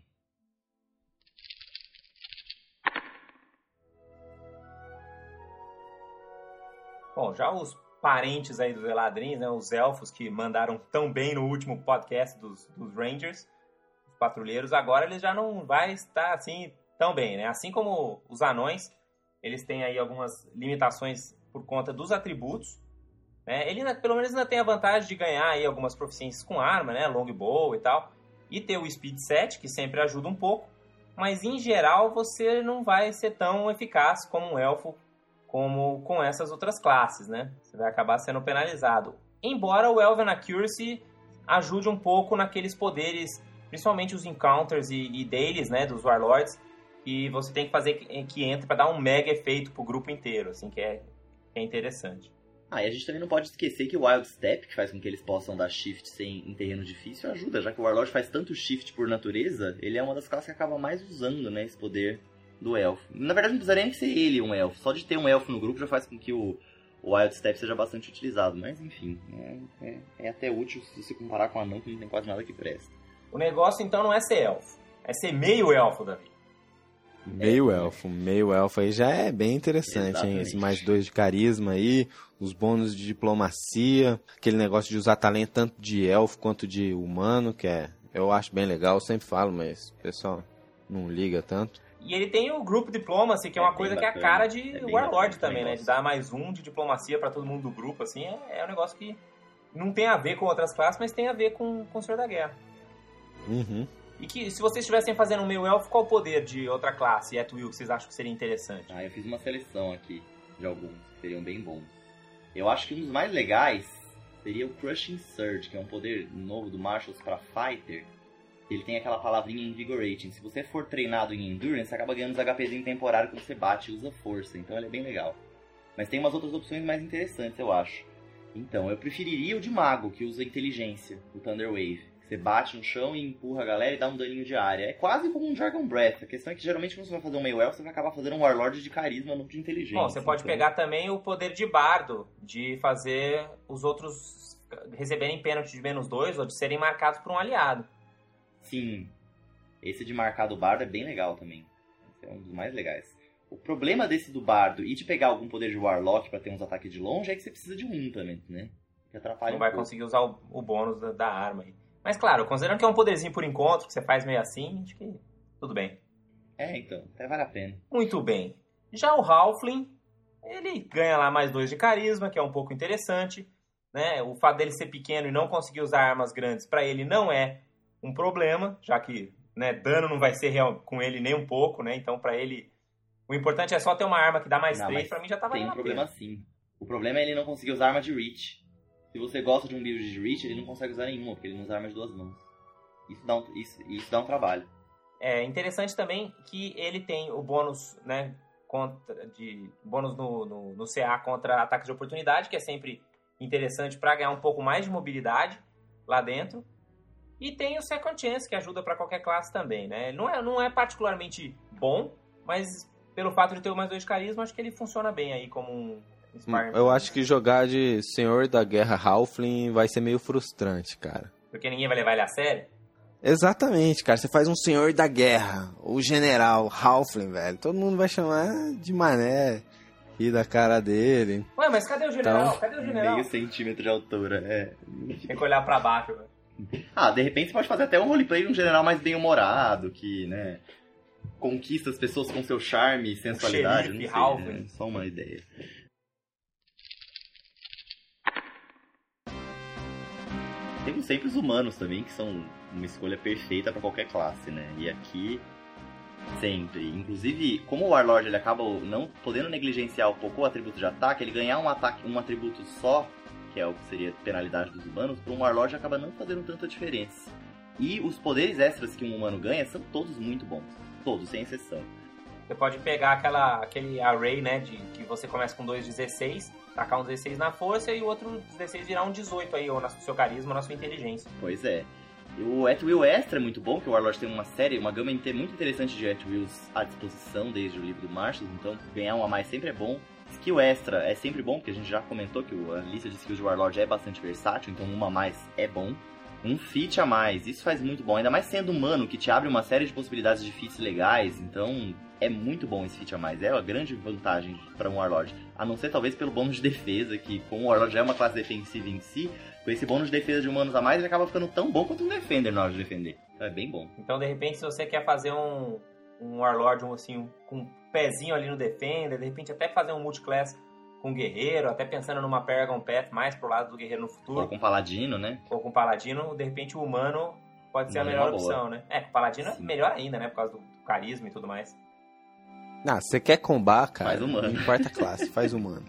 S2: Bom, já os parentes aí dos Eladrins, né, os elfos que mandaram tão bem no último podcast dos, dos Rangers, os patrulheiros, agora eles já não vai estar assim tão bem, né? Assim como os anões, eles têm aí algumas limitações por conta dos atributos, né? Ele pelo menos ainda tem a vantagem de ganhar aí algumas proficiências com arma, né, longbow e tal, e ter o speed 7, que sempre ajuda um pouco, mas em geral você não vai ser tão eficaz como um elfo como com essas outras classes, né? Você vai acabar sendo penalizado. Embora o Elven Accuracy ajude um pouco naqueles poderes, principalmente os encounters e, e dailies, né, dos Warlords, que você tem que fazer que, que entre para dar um mega efeito pro grupo inteiro, assim, que é, que é interessante.
S7: Ah, e a gente também não pode esquecer que o Wild Step, que faz com que eles possam dar shift sem, em terreno difícil, ajuda, já que o Warlord faz tanto shift por natureza, ele é uma das classes que acaba mais usando, né, esse poder do elfo. Na verdade, não precisaria nem ser ele um elfo, só de ter um elfo no grupo já faz com que o, o Wild Step seja bastante utilizado, mas enfim, é, é, é até útil se você comparar com o anão, que não tem quase nada que presta.
S2: O negócio então não é ser elfo, é ser meio elfo, Davi.
S3: Meio elfo, meio elfo aí já é bem interessante, hein?
S7: Exatamente.
S3: Esse mais dois de carisma aí, os bônus de diplomacia, aquele negócio de usar talento tanto de elfo quanto de humano, que é, eu acho bem legal, eu sempre falo, mas o pessoal não liga tanto.
S2: E ele tem o Group Diplomacy, que é
S7: É
S2: uma coisa que é a
S7: bacana.
S2: cara de
S7: É
S2: Warlord
S7: bacana
S2: também,
S7: esse
S2: né? De dar mais um de diplomacia pra todo mundo do grupo, assim, é, é um negócio que não tem a ver com outras classes, mas tem a ver com, com o Senhor da Guerra.
S3: Uhum.
S2: E que se vocês estivessem fazendo um meio elfo, qual o poder de outra classe, at will, que vocês acham que seria interessante?
S7: Ah, eu fiz uma seleção aqui de alguns que seriam bem bons. Eu acho que um dos mais legais seria o Crushing Surge, que é um poder novo do Marshalls para Fighter. Ele tem aquela palavrinha Invigorating. Se você for treinado em Endurance, acaba ganhando os HPzinho temporário quando você bate e usa força. Então ele é bem legal. Mas tem umas outras opções mais interessantes, eu acho. Então, eu preferiria o de Mago, que usa inteligência, o Thunder Wave. Você bate no chão e empurra a galera e dá um daninho de área. É quase como um Dragon Breath. A questão é que geralmente quando você vai fazer um meio elfo, você vai acabar fazendo um Warlord de carisma, não de inteligência.
S2: Bom, você pode
S7: Então,
S2: pegar também o poder de bardo, de fazer os outros receberem pênalti de menos dois ou de serem marcados por um aliado.
S7: Sim. Esse de marcar do bardo é bem legal também. Esse é um dos mais legais. O problema desse do bardo e de pegar algum poder de Warlock pra ter uns ataques de longe é que você precisa de um também, né? Que atrapalha
S2: não vai conseguir usar o, o bônus da, da arma aí. Mas claro, considerando que é um poderzinho por encontro, que você faz meio assim, acho que tudo bem.
S7: É, então, até vale a pena.
S2: Muito bem. Já o Halfling, ele ganha lá mais dois de carisma, que é um pouco interessante. Né? O fato dele ser pequeno e não conseguir usar armas grandes, pra ele não é um problema, já que né, dano não vai ser real com ele nem um pouco, né? Então pra ele, o importante é só ter uma arma que dá mais
S7: Não,
S2: três,
S7: mas
S2: pra mim já tá
S7: Tem
S2: valendo
S7: um
S2: a
S7: problema
S2: pena.
S7: sim. O problema é ele não conseguir usar arma de reach. Se você gosta de um build de reach, ele não consegue usar nenhuma, porque ele não usa arma de duas mãos. Isso dá um, isso, isso dá um trabalho.
S2: É interessante também que ele tem o bônus, né, contra, de bônus no, no, no CA contra ataques de oportunidade, que é sempre interessante para ganhar um pouco mais de mobilidade lá dentro. E tem o Second Chance, que ajuda para qualquer classe também, né? Não é, não é particularmente bom, mas pelo fato de ter o mais dois de carisma, acho que ele funciona bem aí como um Sparring.
S3: Eu acho que jogar de Senhor da Guerra Halfling vai ser meio frustrante, cara.
S2: Porque ninguém vai levar ele a sério.
S3: Exatamente, cara. Você faz um Senhor da Guerra, o General Halfling, velho. Todo mundo vai chamar de mané. Rir da cara dele.
S2: Ué, mas cadê o general?
S3: Então,
S2: cadê o general?
S7: Meio centímetro de altura, é.
S2: Tem que olhar pra baixo, velho.
S7: Ah, de repente você pode fazer até um roleplay de um general mais bem-humorado, que, né, conquista as pessoas com seu charme e sensualidade.
S2: xerife
S7: não sei, né? Só uma ideia. Temos sempre os humanos também, que são uma escolha perfeita pra qualquer classe, né? E aqui, sempre. Inclusive, como o Warlord ele acaba não podendo negligenciar um pouco o atributo de ataque, ele ganhar um ataque, um atributo só, que é o que seria penalidade dos humanos, para um Warlord acaba não fazendo tanta diferença. E os poderes extras que um humano ganha são todos muito bons. Todos, sem exceção.
S2: Você pode pegar aquela, aquele array, né, de que você começa com 2,16, tacar um 16 na força e o outro 16 virar um 18 aí, ou no seu carisma, ou na sua inteligência.
S7: Pois é. O Atwill Extra é muito bom, porque o Warlord tem uma série, uma gama inteira muito interessante de Atwills à disposição desde o livro do Marshall, então ganhar um a mais sempre é bom. Skill Extra é sempre bom, porque a gente já comentou que a lista de skills de Warlord é bastante versátil, então uma a mais é bom. Um feat a mais, isso faz muito bom, ainda mais sendo humano, que te abre uma série de possibilidades de feats legais, então é muito bom esse feat a mais, é uma grande vantagem para um Warlord. A não ser talvez pelo bônus de defesa, que como o Warlord já é uma classe defensiva em si, com esse bônus de defesa de humanos a mais, ele acaba ficando tão bom quanto um Defender na hora de defender. Então é bem bom.
S2: Então, de repente, se você quer fazer um, um Warlord um, assim, com pezinho ali no Defender, de repente até fazer um multiclass com guerreiro, até pensando numa Paragon Path mais pro lado do guerreiro no futuro,
S7: Ou com Paladino, né?
S2: ou com paladino, de repente o humano pode ser a
S7: Humano é
S2: melhor
S7: boa.
S2: opção, né? É, com paladino é
S7: Sim.
S2: melhor ainda, né? Por causa do carisma e tudo mais.
S3: Ah, você quer combar, cara?
S7: Faz humano.
S3: Não importa a classe, faz humano.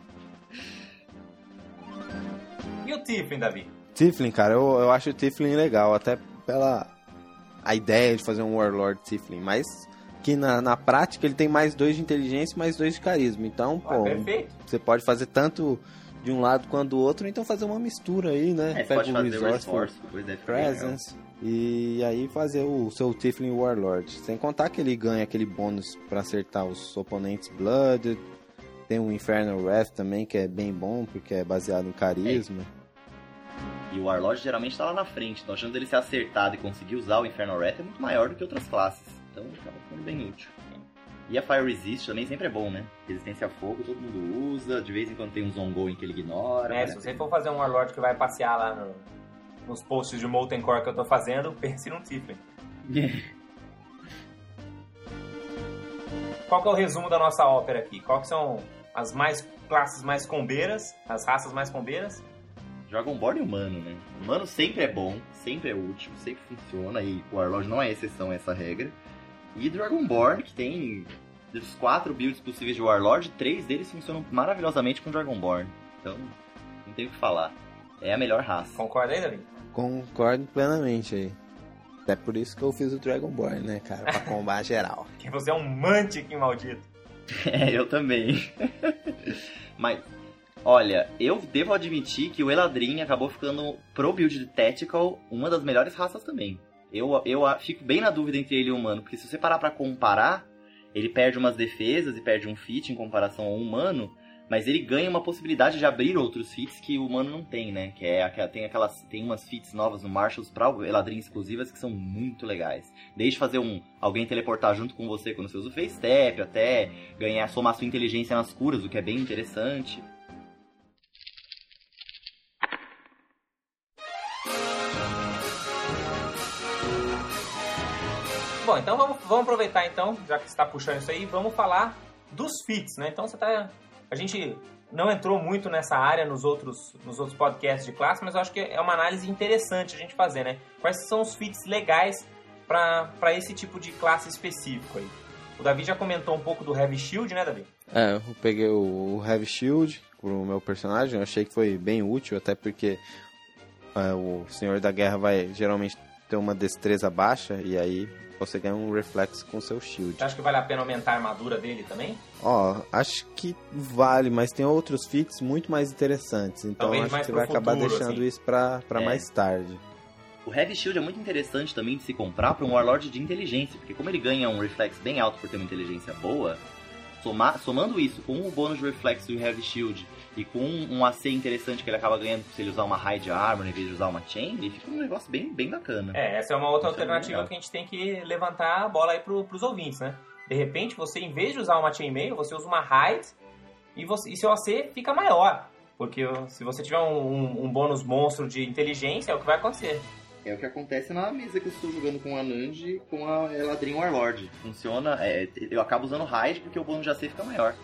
S2: E o Tiflin, Davi?
S3: Tiflin, cara, eu, eu acho o Tiflin legal, até pela a ideia de fazer um Warlord Tiflin, mas que na, na prática ele tem mais dois de inteligência e mais dois de carisma. Então,
S2: Ah,
S3: pô,
S2: perfeito.
S3: você pode fazer tanto de um lado quanto do outro, então fazer uma mistura aí, né?
S7: É,
S3: Pega o
S7: fazer o
S3: Resourceful
S7: Resource, legal.
S3: Presence e aí fazer o seu Tiflin Warlord. Sem contar que ele ganha aquele bônus pra acertar os oponentes Blooded. Tem o Infernal Wrath também, que é bem bom, porque é baseado em carisma.
S7: E o Warlord geralmente tá lá na frente, então a chance dele ser acertado e conseguir usar o Infernal Wrath é muito maior do que outras classes. Então acaba ficando bem útil. E a Fire Resist também sempre é bom, né? Resistência a fogo todo mundo usa, de vez em quando tem uns ongoing que ele ignora.
S2: É,
S7: né?
S2: se você for fazer um Warlord que vai passear lá no- nos posts de Molten Core que eu tô fazendo, pense num Tiflin. Qual que é o resumo da nossa ópera aqui? Qual que são as mais classes mais combeiras, as raças mais combeiras?
S7: Dragonborn e humano, né? Humano sempre é bom, sempre é útil, sempre funciona, e o Warlord não é exceção a essa regra. E Dragonborn, que tem dos quatro builds possíveis de Warlord, três deles funcionam maravilhosamente com Dragonborn. Então, não tem o que falar. É a melhor raça.
S2: Concorda aí, Davi?
S3: Concordo plenamente aí. É por isso que eu fiz o Dragonborn, né, cara? Pra combar geral.
S2: Que você é um Mantic maldito.
S7: É, eu também. Mas, olha, eu devo admitir que o Eladrin acabou ficando, pro build de Tactical, uma das melhores raças também. Eu, eu fico bem na dúvida entre ele e o humano, porque se você parar pra comparar, ele perde umas defesas e perde um feat em comparação ao humano, mas ele ganha uma possibilidade de abrir outros feats que o humano não tem, né? Que é tem aquelas tem umas feats novas no Marshalls para Eladrin exclusivas que são muito legais. Desde fazer um alguém teleportar junto com você quando você usa o Face Step, até ganhar somar sua inteligência nas curas, o que é bem interessante.
S2: Bom, então vamos, vamos aproveitar então, já que você está puxando isso aí, vamos falar dos fits, né? Então você tá. A gente não entrou muito nessa área nos outros, nos outros podcasts de classe, mas eu acho que é uma análise interessante a gente fazer, né? Quais são os fits legais para esse tipo de classe específico aí? O Davi já comentou um pouco do Heavy Shield, né, Davi?
S3: É, eu peguei o Heavy Shield pro meu personagem, eu achei que foi bem útil, até porque é, o Senhor da Guerra vai geralmente ter uma destreza baixa, e aí você ganha um reflexo com seu shield.
S2: Acha que vale a pena aumentar a armadura dele também?
S3: Ó, acho que vale, mas tem outros feats muito mais interessantes, então
S2: Talvez
S3: acho que vai acabar
S2: futuro,
S3: deixando
S2: assim.
S3: isso pra, pra
S7: É.
S3: mais tarde.
S7: O Heavy Shield é muito interessante também de se comprar para um Warlord de inteligência, porque como ele ganha um reflexo bem alto por ter uma inteligência boa, somar- somando isso com o bônus de reflexo do Heavy Shield e com um AC interessante que ele acaba ganhando se ele usar uma Hide Armor em vez de usar uma Chain, ele fica um negócio bem, bem bacana.
S2: É, essa é uma outra
S7: Isso é
S2: alternativa
S7: legal.
S2: que a gente tem que levantar a bola aí pro, pros ouvintes, né? De repente, você, em vez de usar uma chainmail, você usa uma hide e, você, e seu AC fica maior. Porque se você tiver um, um- um bônus monstro de inteligência, é o que vai acontecer.
S7: É o que acontece na mesa que eu estou jogando com a Nand com a Eladrin Warlord. Funciona, é, eu acabo usando Hide porque o bônus de AC fica maior.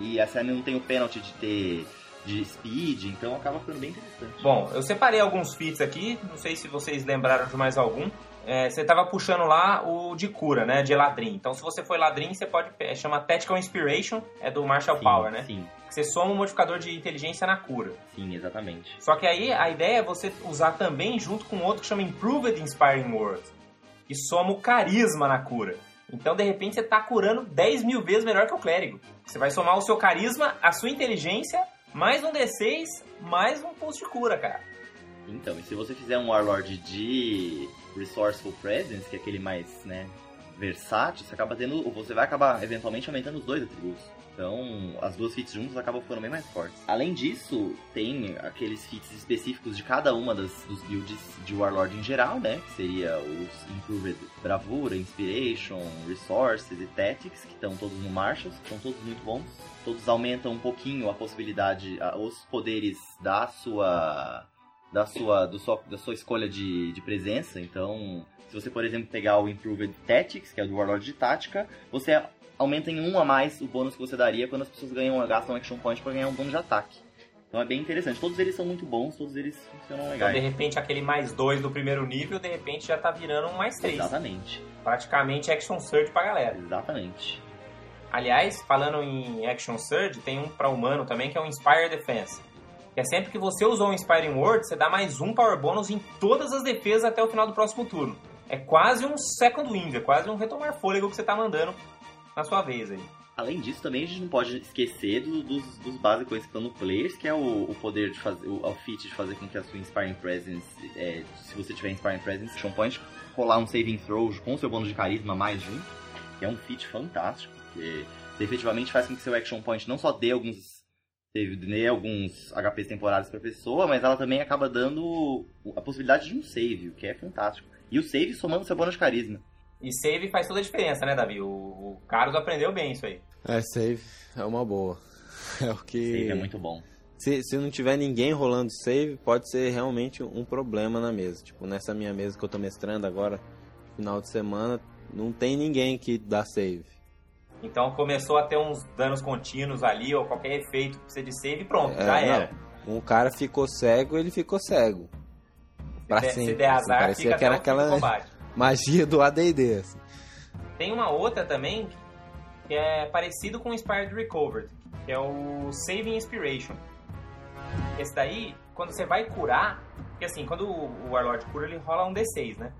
S7: E essa não tem o penalty de ter de speed, então acaba ficando bem interessante.
S2: Bom, eu separei alguns feats aqui, não sei se vocês lembraram de mais algum. É, você tava puxando lá o de cura, né? De Eladrin. Então, se você for Eladrin, você pode. É, chama Tactical Inspiration, é do Marshall
S7: Sim,
S2: Power, né?
S7: Sim,
S2: Você soma um modificador de inteligência na cura.
S7: sim, exatamente.
S2: Só que aí a ideia é você usar também junto com outro que chama Improved Inspiring Word, que soma o carisma na cura. Então, de repente, você tá curando 10 mil vezes melhor que o clérigo. Você vai somar o seu carisma, a sua inteligência, mais um D6, mais um pulso de cura, cara.
S7: Então, e se você fizer um Warlord de Resourceful Presence, que é aquele mais, né, versátil, você acaba tendo, você vai acabar eventualmente aumentando os dois atributos. Então, as duas feats juntas acabam ficando bem mais fortes. Além disso, tem aqueles feats específicos de cada uma das, dos builds de Warlord em geral, né? Que seria os Improved Bravura, Inspiration, Resources e Tactics, que estão todos no Marshals, são todos muito bons. Todos aumentam um pouquinho a possibilidade, os poderes da sua da sua, do sua, da sua escolha de, de presença. Então, se você, por exemplo, pegar o Improved Tactics, que é o do Warlord de Tática, você aumenta em um a mais o bônus que você daria quando as pessoas ganham, gastam Action Point para ganhar um bônus de ataque. Então é bem interessante. Todos eles são muito bons, todos eles funcionam
S2: Então,
S7: legais.
S2: de repente, aquele mais dois do primeiro nível, de repente, já tá virando um mais três.
S7: Exatamente.
S2: Praticamente Action Surge pra galera.
S7: Exatamente.
S2: Aliás, falando em Action Surge, tem um pra humano também, que é o Inspire Defense. Que é sempre que você usou um Inspiring Word, você dá mais um Power Bonus em todas as defesas até o final do próximo turno. É quase um Second Wind, é quase um retomar fôlego que você tá mandando na sua vez aí.
S7: Além disso, também a gente não pode esquecer do- dos, dos básicos que estão no Players, que é o, o poder de fazer, o, o feat de fazer com que a sua Inspiring Presence, é, se você tiver Inspiring Presence, Action Point, rolar um saving throw com seu bônus de carisma mais um, que é um feat fantástico, porque efetivamente faz com que seu Action Point não só dê alguns teve alguns HPs temporários pra pessoa, mas ela também acaba dando a possibilidade de um save, o que é fantástico. E o save somando seu bônus de carisma.
S2: E save faz toda a diferença, né, Davi? O, o Carlos aprendeu bem isso aí.
S3: É, save é uma boa. É o que.
S7: Save é muito bom.
S3: Se, se não tiver ninguém rolando save, pode ser realmente um problema na mesa. Tipo, nessa minha mesa que eu tô mestrando agora, final de semana, não tem ninguém que dá save.
S2: Então começou a ter uns danos contínuos ali, ou qualquer efeito que precisa de save, pronto,
S3: É,
S2: já
S3: não.
S2: era.
S3: Um cara ficou cego, ele ficou cego. Pra
S2: se,
S3: sempre.
S2: se der
S3: assim,
S2: azar,
S3: parecia
S2: fica
S3: que era aquela magia do AD&D, assim.
S2: Tem uma outra também que é parecido com o Inspired Recovered, que é o Saving Inspiration. Esse daí, quando você vai curar, porque assim, quando o Warlord cura, ele rola um D6, né?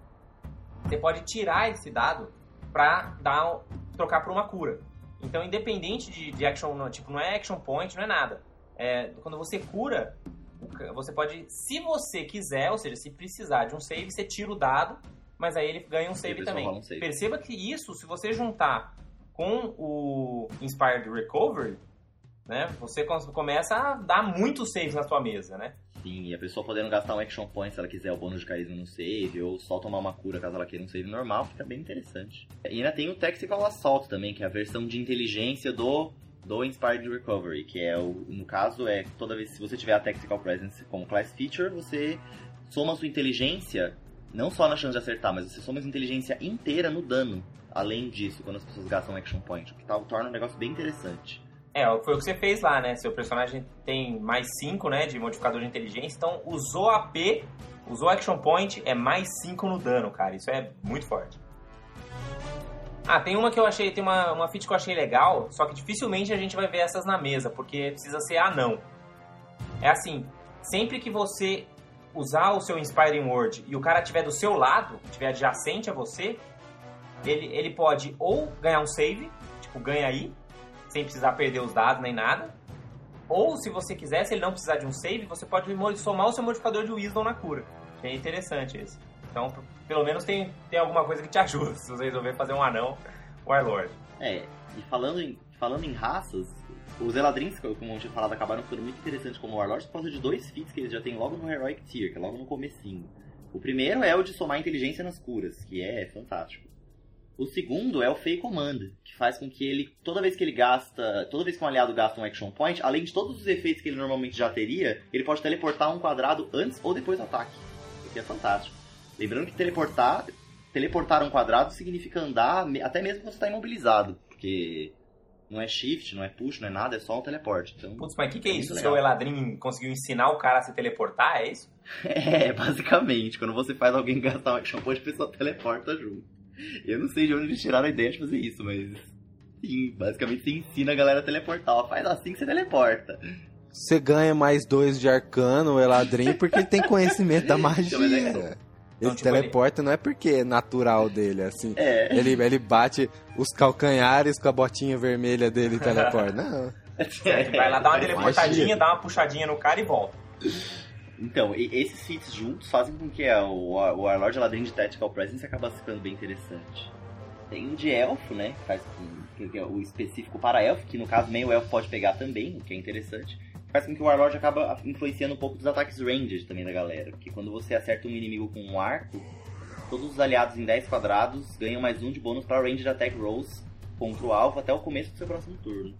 S2: Você pode tirar esse dado pra dar, trocar por uma cura. Então, independente de, de action, não, tipo, não é action point, não é nada. É, quando você cura, você pode, se você quiser, ou seja, se precisar de um save, você tira o dado, mas aí ele ganha um save também.
S7: um save.
S2: Perceba que isso, se você juntar com o Inspired Recovery, né, você começa a dar muitos saves na sua mesa, né?
S7: Sim, e a pessoa podendo gastar um action point se ela quiser o bônus de carisma no save, ou só tomar uma cura caso ela queira um save normal, fica bem interessante. E ainda tem o Tactical Assault também, que é a versão de inteligência do, do Inspired Recovery, que é o, no caso, é toda vez se você tiver a Tactical Presence como class feature, você soma sua inteligência, não só na chance de acertar, mas você soma sua inteligência inteira no dano. Além disso, quando as pessoas gastam um action point, o que tal- torna o negócio bem interessante.
S2: É, foi o que você fez lá, né? Seu personagem tem mais 5, né, de modificador de inteligência, então usou AP, usou Action Point, é mais 5 no dano, cara. Isso é muito forte. Ah, tem uma que eu achei, tem uma, uma feat que eu achei legal, só que dificilmente a gente vai ver essas na mesa, porque precisa ser anão. É assim, sempre que você usar o seu Inspiring Word e o cara estiver do seu lado, estiver adjacente a você, ele, ele pode ou ganhar um save, tipo, ganha aí, sem precisar perder os dados nem nada. Ou, se você quiser, se ele não precisar de um save, você pode somar o seu modificador de Wisdom na cura. É interessante esse. Então, pelo menos tem, tem alguma coisa que te ajuda se você resolver fazer um anão Warlord.
S7: É, e falando em, falando em raças, os Eladrins, como eu tinha falado, acabaram ficando muito interessantes como Warlords por causa de dois feats que eles já têm logo no Heroic Tier, que é logo no comecinho. O primeiro é o de somar inteligência nas curas, que é fantástico. O segundo é o Fey Command, que faz com que ele, toda vez que ele gasta, toda vez que um aliado gasta um Action Point, além de todos os efeitos que ele normalmente já teria, ele pode teleportar um quadrado antes ou depois do ataque, o que é fantástico. Lembrando que teleportar, teleportar um quadrado significa andar até mesmo quando você está imobilizado, porque não é shift, não é push, não é nada, é só um teleporte. Então,
S2: Putz, mas o que, que é
S7: Muito
S2: isso? O seu Eladrin conseguiu ensinar o cara a se teleportar? É isso?
S7: É, basicamente, quando você faz alguém gastar um action point, a pessoa teleporta junto. Eu não sei de onde eles tiraram a ideia de fazer isso, mas. Sim, basicamente você ensina a galera a teleportar. Ó, faz assim que você teleporta.
S3: Você ganha mais dois de arcano, o Eladrin, porque ele tem conhecimento da magia.
S7: Então, é-
S3: Ele
S2: Então, tipo,
S3: teleporta não é porque é natural dele, assim.
S7: É.
S3: Ele, ele bate os calcanhares com a botinha vermelha dele e teleporta. Não.
S2: Certo, vai lá dar uma teleportadinha, dá uma puxadinha no cara e volta.
S7: Então, esses feats juntos fazem com que a- o, o Warlord Ladrin de Tactical Presence acaba ficando bem interessante. Tem um de elfo, né? Faz com, que é o específico para elfo, que no caso meio elfo pode pegar também, o que é interessante. Faz com que o Warlord acaba influenciando um pouco dos ataques ranged também da galera. Porque quando você acerta um inimigo com um arco, todos os aliados em 10 quadrados ganham mais um de bônus para ranged attack rolls contra o alvo até o começo do seu próximo turno.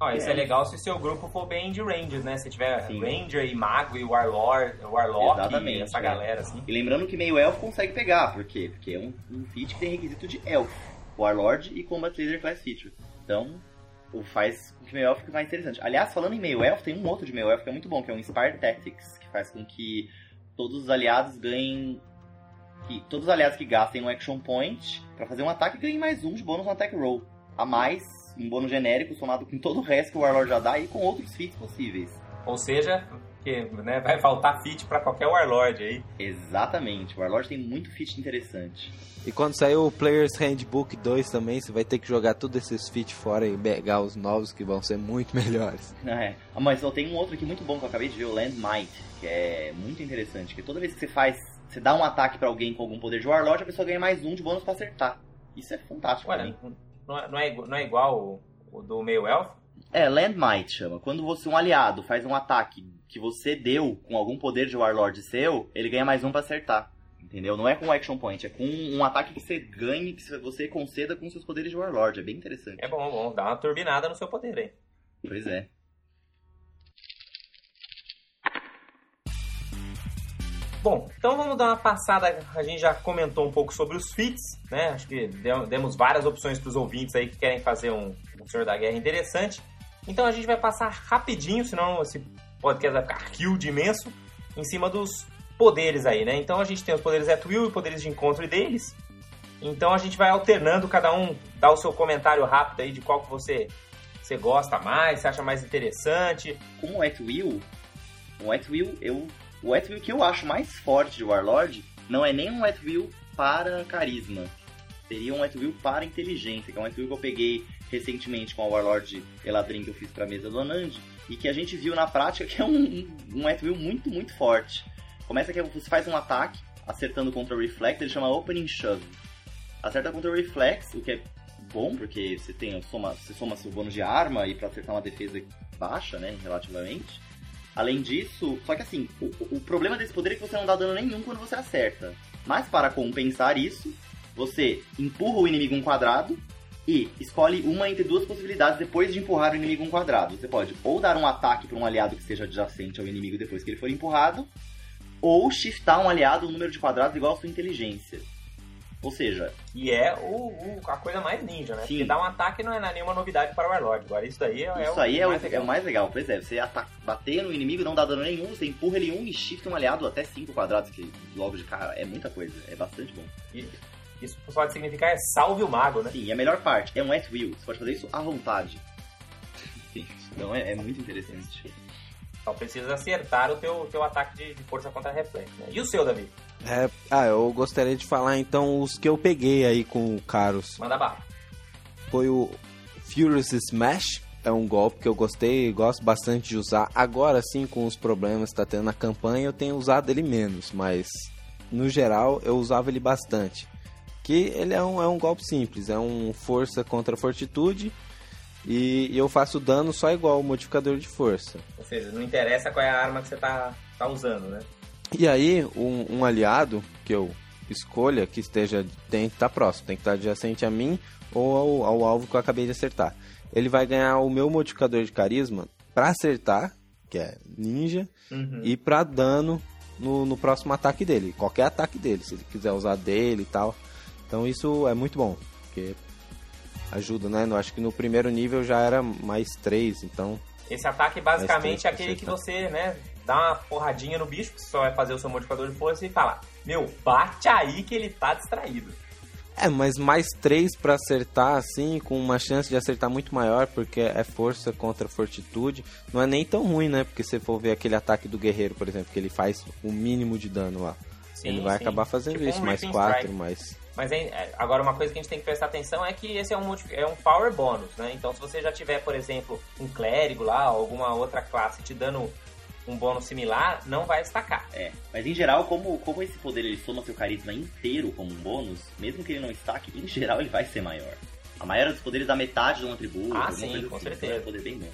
S2: Ó, isso é.
S7: É.
S2: legal se o seu grupo for bem de ranges, né? Se tiver
S7: Sim.
S2: Ranger e Mago e Warlord, Warlock
S7: Exatamente,
S2: e essa
S7: é.
S2: galera, assim.
S7: E lembrando que meio elfo consegue pegar, por quê? Porque é um, um feat que tem requisito de elfo, Warlord e Combat Leader Class Feature. Então, o faz com que meio elfo fique mais interessante. Aliás, falando em meio elfo, tem um outro de meio elfo que é muito bom, que é o Inspired Tactics, que faz com que todos os aliados ganhem. Que todos os aliados que gastem um Action Point pra fazer um ataque ganhem mais um de bônus no Attack Roll. A mais, um bônus genérico somado com todo o resto que o Warlord já dá e com outros feats possíveis.
S2: Ou seja, Porque né, vai faltar feat pra qualquer Warlord aí.
S7: Exatamente, o Warlord tem muito feat interessante.
S3: E quando sair o Player's Handbook 2 também, você vai ter que jogar todos esses feats fora e pegar os novos que vão ser muito melhores.
S7: É. Ah, mas eu tenho um outro aqui muito bom que eu acabei de ver, o Land Might, que é muito interessante, que toda vez que você faz, você dá um ataque pra alguém com algum poder de Warlord, a pessoa ganha mais um de bônus pra acertar. Isso é fantástico pra
S2: Ué,
S7: mim.
S2: Não é, não é, não é igual o, o do meio elfo?
S7: É, Land Might chama. Quando você, um aliado, faz um ataque que você deu com algum poder de Warlord seu, ele ganha mais um pra acertar. Entendeu? Não é com Action Point, é com um ataque que você ganhe, que você conceda com seus poderes de Warlord. É bem interessante.
S2: É bom, bom, dá uma turbinada no seu poder aí.
S7: Pois é.
S2: Bom, então vamos dar uma passada. A gente já comentou um pouco sobre os feats, né? Acho que demos várias opções para os ouvintes aí que querem fazer um, um Senhor da Guerra interessante. Então a gente vai passar rapidinho, senão esse podcast vai ficar huge imenso, em cima dos poderes aí, né? Então a gente tem os poderes at will e poderes de encontro deles. Então a gente vai alternando, cada um dá o seu comentário rápido aí de qual que você, você gosta mais, você acha mais interessante.
S7: Com o At Will, o At Will, eu, o At Will que eu acho mais forte de Warlord não é nem um At Will para carisma. Seria um At Will para inteligência, que é um At Will que eu peguei recentemente com a Warlord Eladrin que eu fiz pra mesa do Anand, e que a gente viu na prática que é um, um, muito, muito forte. Começa que você faz um ataque, acertando contra o Reflect, ele chama Opening Shove. Acerta contra o Reflex, o que é bom, porque você tem soma, você soma seu bônus de arma e pra acertar uma defesa baixa, né, relativamente. Além disso, só que assim, o, o problema desse poder é que você não dá dano nenhum quando você acerta. Mas para compensar isso, você empurra o inimigo um quadrado e escolhe uma entre duas possibilidades depois de empurrar o inimigo um quadrado. Você pode ou dar um ataque para um aliado que seja adjacente ao inimigo depois que ele for empurrado, ou shiftar um aliado um número de quadrados igual à sua inteligência. Ou seja,
S2: E é o, o- a coisa mais ninja, né?
S7: Sim.
S2: Porque dar um ataque não é nenhuma novidade para o Warlord. Agora isso daí é, é
S7: isso aí é o,
S2: mais
S7: é
S2: legal.
S7: o mais legal. Pois é, você ata- bater no inimigo, não dá dano nenhum, você empurra ele um e shifta um aliado até 5 quadrados, que logo de cara é muita coisa, é bastante bom.
S2: E Isso pode significar é salve o mago, né?
S7: Sim, e a melhor parte é um at will, você pode fazer isso à vontade. Sim, então é, é muito interessante.
S2: Só precisa acertar o teu, teu ataque de, de força contra reflexo. Né? E o seu, Davi?
S3: É, ah, eu gostaria de falar então os que eu peguei aí com o Caros.
S2: Manda bala.
S3: Foi o Furious Smash, é um golpe que eu gostei e gosto bastante de usar. Agora sim, com os problemas que tá tendo na campanha, eu tenho usado ele menos, mas no geral eu usava ele bastante. Que ele é um, é um golpe simples, é um força contra fortitude e, eu faço dano só igual o modificador de força.
S2: Ou seja, não interessa qual é a arma que você tá, tá usando, né?
S3: E aí, um, um aliado que eu escolha que esteja tem que estar próximo, tem que estar adjacente a mim ou ao, ao alvo que eu acabei de acertar. Ele vai ganhar o meu modificador de carisma para acertar, que é ninja,
S2: Uhum.
S3: e para dano no, no próximo ataque dele, qualquer ataque dele, se ele quiser usar dele e tal. Então isso é muito bom, porque ajuda, né? Eu acho que no primeiro nível já era mais 3, então
S2: Esse ataque basicamente é
S3: Mas tem
S2: aquele
S3: que
S2: você, né, dá uma porradinha no bicho, que você só vai fazer o seu modificador de força e fala: Meu, bate aí que ele tá distraído.
S3: É, mas mais três pra acertar, assim, com uma chance de acertar muito maior, porque é força contra fortitude. Não é nem tão ruim, né? Porque se for ver aquele ataque do guerreiro, por exemplo, que ele faz o mínimo de dano lá.
S2: Sim,
S3: ele vai
S2: sim.
S3: acabar fazendo
S2: Tipo
S3: isso,
S2: um
S3: mais quatro, mais.
S2: Mas é- agora uma coisa que a gente tem que prestar atenção é que esse é um, é um power bônus, né? Então se você já tiver, por exemplo, um clérigo lá, alguma outra classe te dando um bônus similar, não vai destacar.
S7: É, mas em geral, como, como esse poder ele soma seu carisma inteiro como um bônus, mesmo que ele não estaque, em geral ele vai ser maior. A maioria dos poderes dá metade de um atributo.
S2: Ah, sim, com
S7: assim,
S2: certeza.
S7: então É um poder bem bom.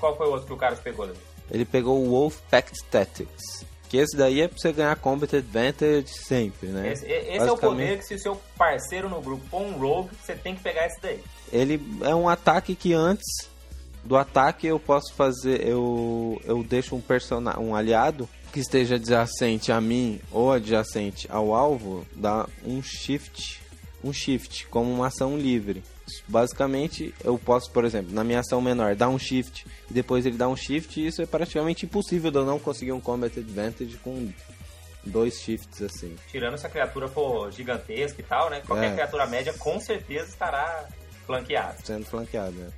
S2: Qual foi o outro que o Carlos pegou, Davi?
S3: Ele pegou o Wolf Pact Tactics. Que esse daí é pra você ganhar Combat Advantage sempre, né?
S2: Esse, esse é o poder que se o seu parceiro no grupo for um rogue, você tem que pegar esse daí.
S3: Ele é um ataque que antes do ataque eu posso fazer. Eu, eu deixo um, persona, um aliado que esteja adjacente a mim ou adjacente ao alvo, dá um shift. Um shift, como uma ação livre. Basicamente, eu posso, por exemplo, na minha ação menor, dar um shift e depois ele dá um shift, e isso é praticamente impossível de eu não conseguir um combat advantage com dois shifts assim.
S2: Tirando se a criatura for gigantesca e tal, né? Qualquer
S3: É.
S2: criatura média com certeza estará flanqueada.
S3: Sendo flanqueado, né?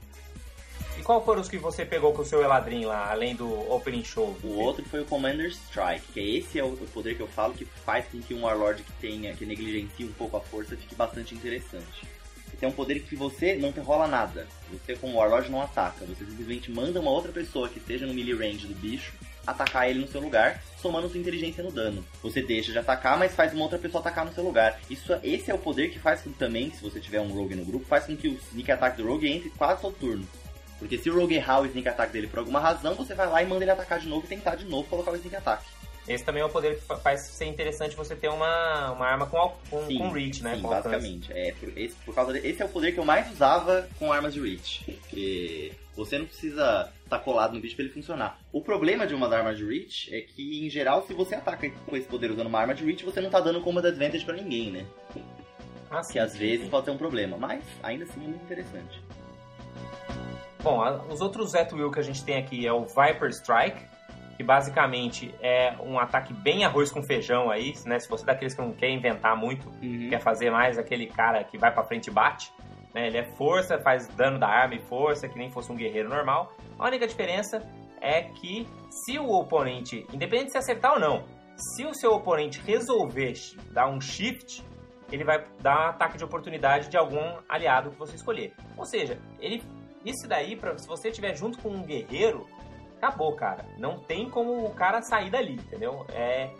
S2: E qual foram os que você pegou com o seu Eladrin lá, além do Opening Show?
S7: O outro foi o Commander Strike, que é esse é o poder que eu falo que faz com que um Warlord que tenha, que negligencie um pouco a força, fique bastante interessante. Esse é um poder que você não rola nada. Você como Warlord não ataca, você simplesmente manda uma outra pessoa que esteja no melee range do bicho atacar ele no seu lugar, somando sua inteligência no dano. Você deixa de atacar, mas faz uma outra pessoa atacar no seu lugar. Isso, esse é o poder que faz com também, se você tiver um rogue no grupo, faz com que o sneak attack do rogue entre quase todo turno. Porque se o rogue errar o sneak attack dele por alguma razão, você vai lá e manda ele atacar de novo e tentar de novo colocar o sneak attack.
S2: Esse também é um poder que fa- faz ser interessante você ter uma, uma arma com, com,
S7: Sim,
S2: com reach, né?
S7: Sim,
S2: com
S7: basicamente. É, por, esse, por causa de- esse é o poder que eu mais usava com armas de reach. Porque você não precisa estar colado no bicho pra ele funcionar. O problema de umas armas de reach é que, em geral, se você ataca com esse poder usando uma arma de reach, você não tá dando combat advantage pra ninguém, né?
S2: Ah, sim,
S7: Que às
S2: sim,
S7: vezes pode ser um problema. Mas, ainda assim, é muito interessante.
S2: Bom, a- os outros at will que a gente tem aqui é o Viper Strike, que basicamente é um ataque bem arroz com feijão aí, né? Se você é daqueles que não quer inventar muito, quer fazer mais aquele cara que vai pra frente e bate, né? Ele é força, faz dano da arma e força, que nem fosse um guerreiro normal. A única diferença é que se o oponente, independente de se acertar ou não, se o seu oponente resolver dar um shift, ele vai dar um ataque de oportunidade de algum aliado que você escolher. Ou seja, ele isso daí, pra, se você estiver junto com um guerreiro, acabou, cara. Não tem como o cara sair dali, entendeu? É,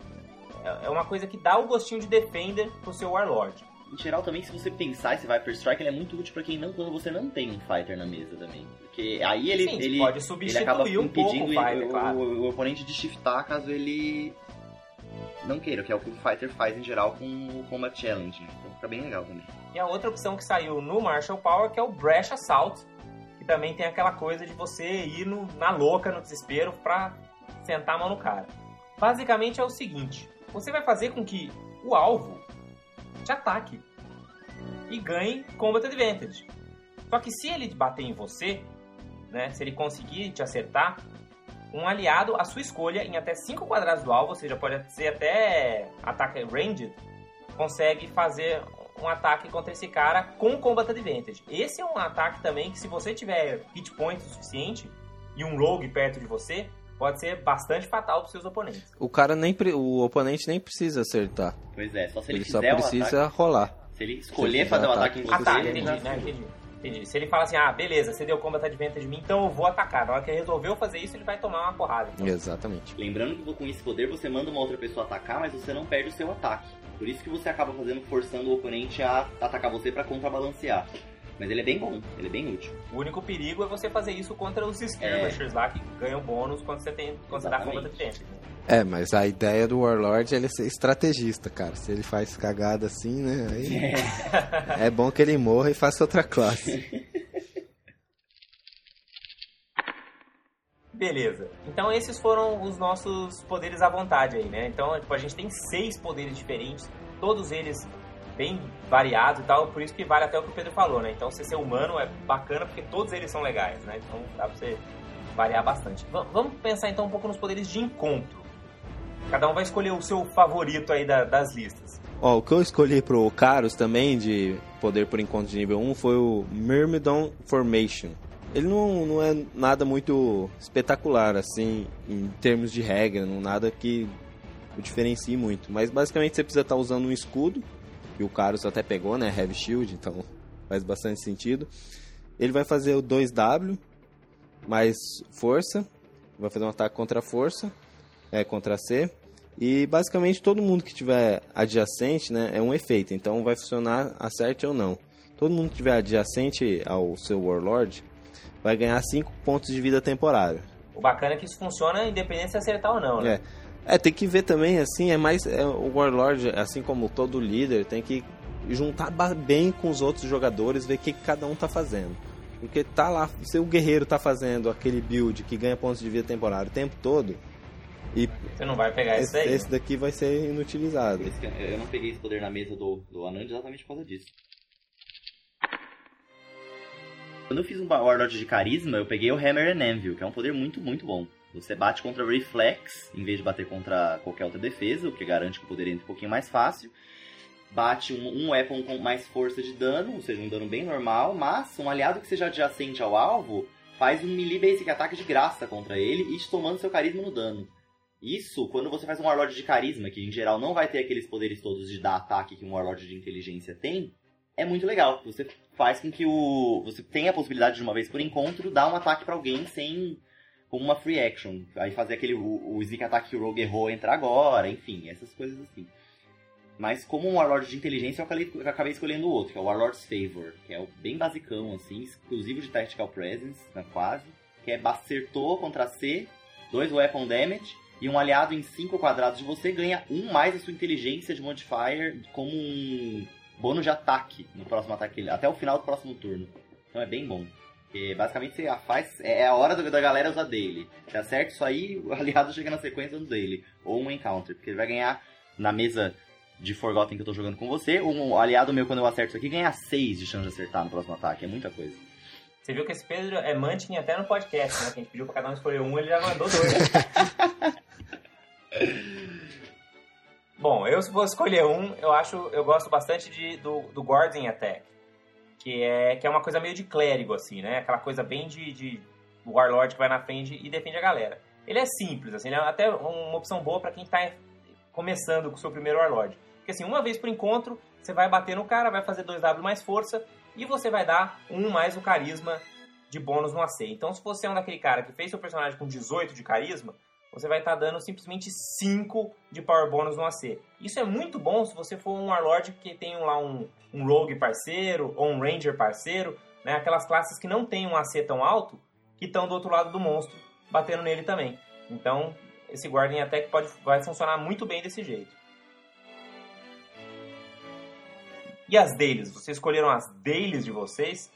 S2: é uma coisa que dá o gostinho de Defender pro seu Warlord.
S7: Em geral, também, se você pensar esse Viper Strike, ele é muito útil pra quem não, quando você não tem um fighter na mesa também. Porque aí ele,
S2: Sim,
S7: ele,
S2: pode
S7: ele
S2: substituir
S7: acaba
S2: um pouco o
S7: impedindo
S2: Fighter,
S7: o,
S2: claro.
S7: o- o oponente de shiftar caso ele não queira, que é o que o fighter faz em geral com o Combat Challenge. Então fica bem legal também.
S2: E a outra opção que saiu no Marshall Power, que é o Brash Assault, também tem aquela coisa de você ir no- na louca, no desespero, pra sentar a mão no cara. Basicamente é o seguinte: você vai fazer com que o alvo te ataque e ganhe Combat Advantage. Só que se ele bater em você, né, se ele conseguir te acertar, um aliado à sua escolha em até 5 quadrados do alvo, ou seja, pode ser até ataque ranged, consegue fazer um ataque contra esse cara com Combat Advantage. Esse é um ataque também que se você tiver hit point o suficiente e um rogue perto de você, pode ser bastante fatal para seus oponentes.
S3: O cara nem pre- o oponente nem precisa acertar.
S7: Pois é, só se ele,
S3: Ele só precisa
S7: ataque,
S3: rolar.
S7: se ele
S3: Se
S7: escolher
S3: ele
S7: fazer o
S3: fizer
S7: ataque em você,
S2: Ah, tá,
S7: ele
S2: entendi, né? Entendi. Entendi. Se ele fala assim, ah, beleza, você deu Combat Advantage de mim, então eu vou atacar. Na hora que ele resolveu fazer isso, ele vai tomar uma porrada. Então,
S3: Exatamente.
S7: Lembrando que com esse poder você manda uma outra pessoa atacar, mas você não perde o seu ataque. Por isso que você acaba fazendo, forçando o oponente a atacar você pra contrabalancear. Mas ele é bem bom, ele é bem útil.
S2: O único perigo é você fazer isso contra os skirmishers lá, que ganham bônus quando você, tem, quando você dá. Combat Advantage.
S3: É, mas a ideia do Warlord é ele ser estrategista, cara. Se ele faz cagada assim, né? Aí é bom que ele morra e faça outra classe.
S2: Beleza. Então esses foram os nossos poderes à vontade aí, né? Então tipo, a gente tem seis poderes diferentes, todos eles bem variados e tal, por isso que vale até o que o Pedro falou, né? Então você ser humano é bacana porque todos eles são legais, né? Então dá pra você variar bastante. Va- vamos pensar então um pouco nos poderes de encontro. Cada um vai escolher o seu favorito aí da- das listas.
S3: Ó, o que eu escolhi pro Caros também, de poder por encontro de nível 1, foi o Myrmidon Formation. Ele não, não é nada muito espetacular, assim, em termos de regra, não nada que o diferencie muito. Mas basicamente você precisa estar usando um escudo, que o Caros até pegou, né? Heavy Shield, então faz bastante sentido. Ele vai fazer o 2W, mais força, vai fazer um ataque contra a força, é, contra C. E basicamente todo mundo que tiver adjacente, né, é um efeito. Então vai funcionar acerte ou não. Todo mundo que tiver adjacente ao seu Warlord vai ganhar 5 pontos de vida temporária.
S2: O bacana é que isso funciona independente se acertar ou não, né?
S3: É. É, tem que ver também, assim, é mais. é, o Warlord, assim como todo líder, tem que juntar bem com os outros jogadores, ver o que, que cada um tá fazendo. Porque tá lá, se o guerreiro tá fazendo aquele build que ganha pontos de vida temporário o tempo todo, e
S2: Você não vai pegar
S3: esse,
S2: daí.
S3: esse daqui vai ser inutilizado.
S7: Eu não peguei esse poder na mesa do, do Anand exatamente por causa disso. Quando eu fiz um Warlord de carisma, eu peguei o Hammer and Anvil, que é um poder muito, muito bom. Você bate contra Reflex, em vez de bater contra qualquer outra defesa, o que garante que o poder entre um pouquinho mais fácil. Bate um, um weapon com mais força de dano, ou seja, um dano bem normal, mas um aliado que seja adjacente ao alvo faz um melee basic ataque de graça contra ele e tomando seu carisma no dano. Isso, quando você faz um Warlord de carisma, que em geral não vai ter aqueles poderes todos de dar ataque que um Warlord de inteligência tem, é muito legal. Você faz com que o. Você tenha a possibilidade de uma vez por encontro dar um ataque pra alguém sem. como uma free action. Aí fazer aquele. o, o sneak attack que o Rogue errou entrar agora, enfim, essas coisas assim. Mas como um Warlord de inteligência, eu acabei, eu acabei escolhendo outro, que é o Warlord's Favor, que é o bem basicão, assim, exclusivo de Tactical Presence, né, quase. Que é acertou contra C, 2 Weapon Damage, e um aliado em 5 quadrados de você ganha um mais a sua inteligência de modifier como um bônus de ataque no próximo ataque, até o final do próximo turno. Então é bem bom. Porque basicamente você faz. É a hora da galera usar dele. Se acerta isso aí, o aliado chega na sequência do dele. Ou um encounter. Porque ele vai ganhar na mesa de Forgotten que eu tô jogando com você. Um aliado meu, quando eu acerto isso aqui, ganha 6 de chance de acertar no próximo ataque. É muita coisa.
S2: Você viu que esse Pedro é Mantin até no podcast, né? Que a gente pediu pra cada um escolher um, ele já mandou dois. Eu se fosse escolher um, eu acho, eu gosto bastante de, do, do Guardian Attack. Que é, que é uma coisa meio de clérigo, assim, né? Aquela coisa bem de, de Warlord que vai na frente e defende a galera. Ele é simples, assim, ele é até uma opção boa para quem tá começando com o seu primeiro Warlord. Porque assim, uma vez por encontro, você vai bater no cara, vai fazer 2W mais força e você vai dar um mais o carisma de bônus no AC. Então, se você é um daquele cara que fez seu personagem com 18 de carisma, você vai estar tá dando simplesmente 5 de power bônus no AC. Isso é muito bom se você for um Warlord que tem lá um, um Rogue parceiro ou um Ranger parceiro, né? aquelas classes que não tem um AC tão alto, que estão do outro lado do monstro, batendo nele também. Então, esse Guardian Attack pode, vai funcionar muito bem desse jeito. E as dailies? Vocês escolheram as dailies de vocês?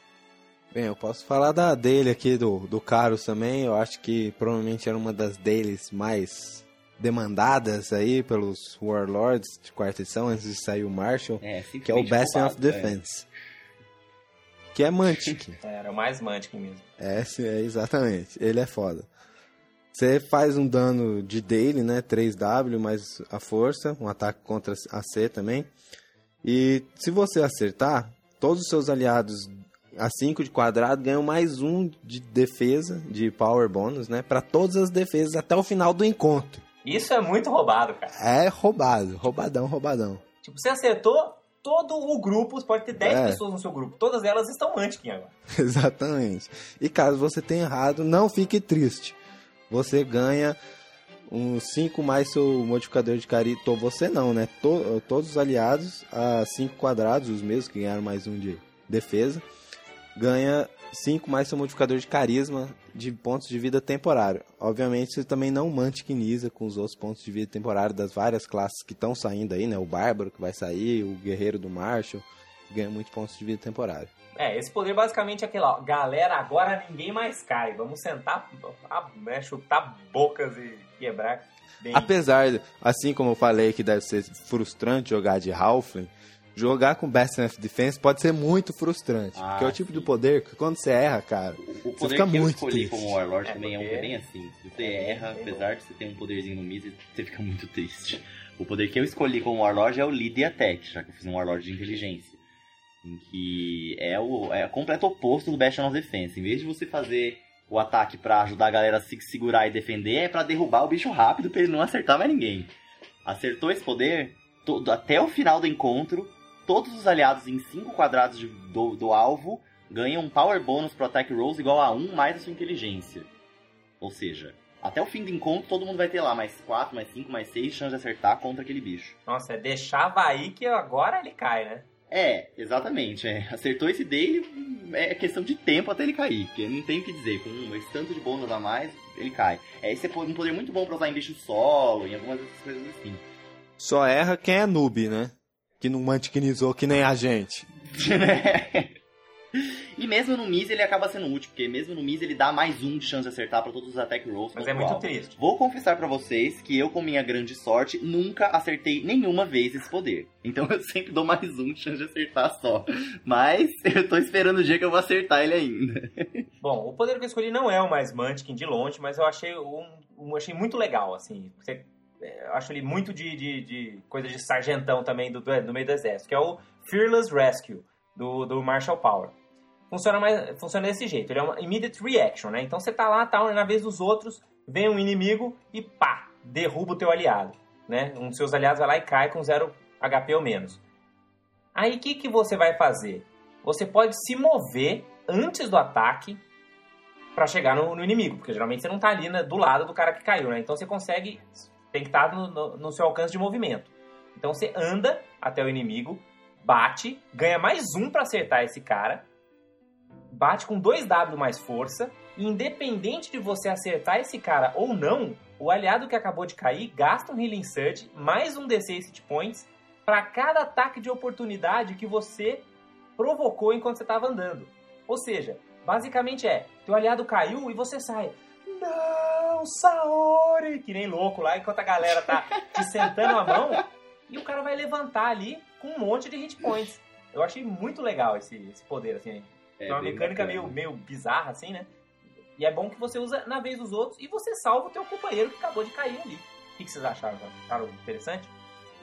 S3: Bem, eu posso falar da dele aqui do, do Carlos também. Eu acho que provavelmente era uma das deles mais demandadas aí pelos Warlords de quarta edição antes de sair o Marshall,
S7: É,
S3: que é o Bastion of
S7: é.
S3: Defense. Que é Mantic.
S2: Era o mais Mantic mesmo.
S3: É, é, exatamente. Ele é foda. Você faz um dano de daily, né? 3W mais a força, um ataque contra AC também. E se você acertar, todos os seus aliados a 5 de quadrado ganham mais um de defesa, de power bonus, né? Pra todas as defesas até o final do encontro.
S2: Isso é muito roubado, cara.
S3: É roubado, roubadão, roubadão.
S2: Tipo, você acertou todo o grupo, você pode ter 10
S3: É.
S2: pessoas no seu grupo. Todas elas estão Mantic agora.
S3: Exatamente. E caso você tenha errado, não fique triste. Você ganha um 5 mais seu modificador de carisma. Você não, né? To- todos os aliados a 5 quadrados, os mesmos que ganharam mais um de defesa, ganha 5 mais seu modificador de carisma de pontos de vida temporário. Obviamente você também não mantiquiniza com os outros pontos de vida temporário das várias classes que estão saindo aí, né? O Bárbaro que vai sair, o Guerreiro do Marshall, ganha muitos pontos de vida temporário.
S2: É, esse poder basicamente é aquele, ó. Galera, agora ninguém mais cai. Vamos sentar, ah, né, chutar bocas e quebrar. Bem.
S3: Apesar, assim como eu falei que deve ser frustrante jogar de Halfling, jogar com Best of Defense pode ser muito frustrante.
S7: Ah,
S3: porque é o tipo
S7: sim.
S3: de poder que quando você erra, cara,
S7: O
S3: Você
S7: poder
S3: fica
S7: que eu
S3: muito
S7: escolhi
S3: triste.
S7: como Warlord
S2: É,
S7: também é, um,
S2: porque-
S7: é bem assim. Se você erra, apesar de você ter um poderzinho no Mises, você fica muito triste. O poder que eu escolhi como Warlord é o Lead Attack, já que eu fiz um Warlord de inteligência. Em que é o, é o completo oposto do Bastion of Defense. Em vez de você fazer o ataque pra ajudar a galera a se segurar e defender, é pra derrubar o bicho rápido pra ele não acertar mais ninguém. Acertou esse poder, todo, até o final do encontro, todos os aliados em 5 quadrados de- do, do alvo ganham um power bônus pro attack rolls igual a 1 mais a sua inteligência. Ou seja, até o fim do encontro todo mundo vai ter lá mais 4, mais 5, mais 6 chances de acertar contra aquele bicho.
S2: Nossa, é deixava aí que agora ele cai, né?
S7: É, exatamente. É. Acertou esse dele, é questão de tempo até ele cair. Porque não tem o que dizer. Com esse tanto de bônus a mais, ele cai. É, esse é um poder muito bom pra usar em bicho solo, em algumas dessas coisas assim.
S3: só erra quem é noob, né? Que não mantiquinizou que nem a gente.
S7: e mesmo no Miz ele acaba sendo útil, porque mesmo no Miz ele dá mais um de chance de acertar pra todos os attack rolls.
S2: Mas é muito
S7: alvo.
S2: triste.
S7: Vou confessar pra vocês que eu, com minha grande sorte, nunca acertei nenhuma vez esse poder. Então eu sempre dou mais um de chance de acertar só. Mas eu tô esperando o dia que eu vou acertar ele ainda.
S2: Bom, o poder que eu escolhi não é o mais Mantic de longe, mas eu achei um, um- achei muito legal, assim. Você- acho ele muito de, de, de coisa de sargentão também do, do, no meio do exército, que é o Fearless Rescue, do, do Marshall Power. funciona, mais, funciona desse jeito. Ele é uma immediate reaction, né? Então você tá lá, tá na vez dos outros, vem um inimigo e pá, derruba o teu aliado, né? Um dos seus aliados vai lá e cai com zero HP ou menos. Aí o que, que você vai fazer? Você pode se mover antes do ataque para chegar no, no, inimigo, porque geralmente você não tá ali né, do lado do cara que caiu, né? Então você consegue, tem que estar tá no, no, no seu alcance de movimento. Então você anda até o inimigo, bate, ganha mais um para acertar esse cara, bate com 2W mais força, e independente de você acertar esse cara ou não, o aliado que acabou de cair gasta um Healing Surge mais um D6 hit points para cada ataque de oportunidade que você provocou enquanto você estava andando. Ou seja, basicamente é, teu aliado caiu e você sai. Não, Saori! Que nem louco lá, enquanto a galera tá te sentando a mão, e o cara vai levantar ali com um monte de hit points. Eu achei muito legal esse, esse poder, assim. É, é uma mecânica meio, meio bizarra, assim, né? E é bom que você usa na vez dos outros e você salva o teu companheiro que acabou de cair ali. O que, que vocês acharam? Acharam interessante?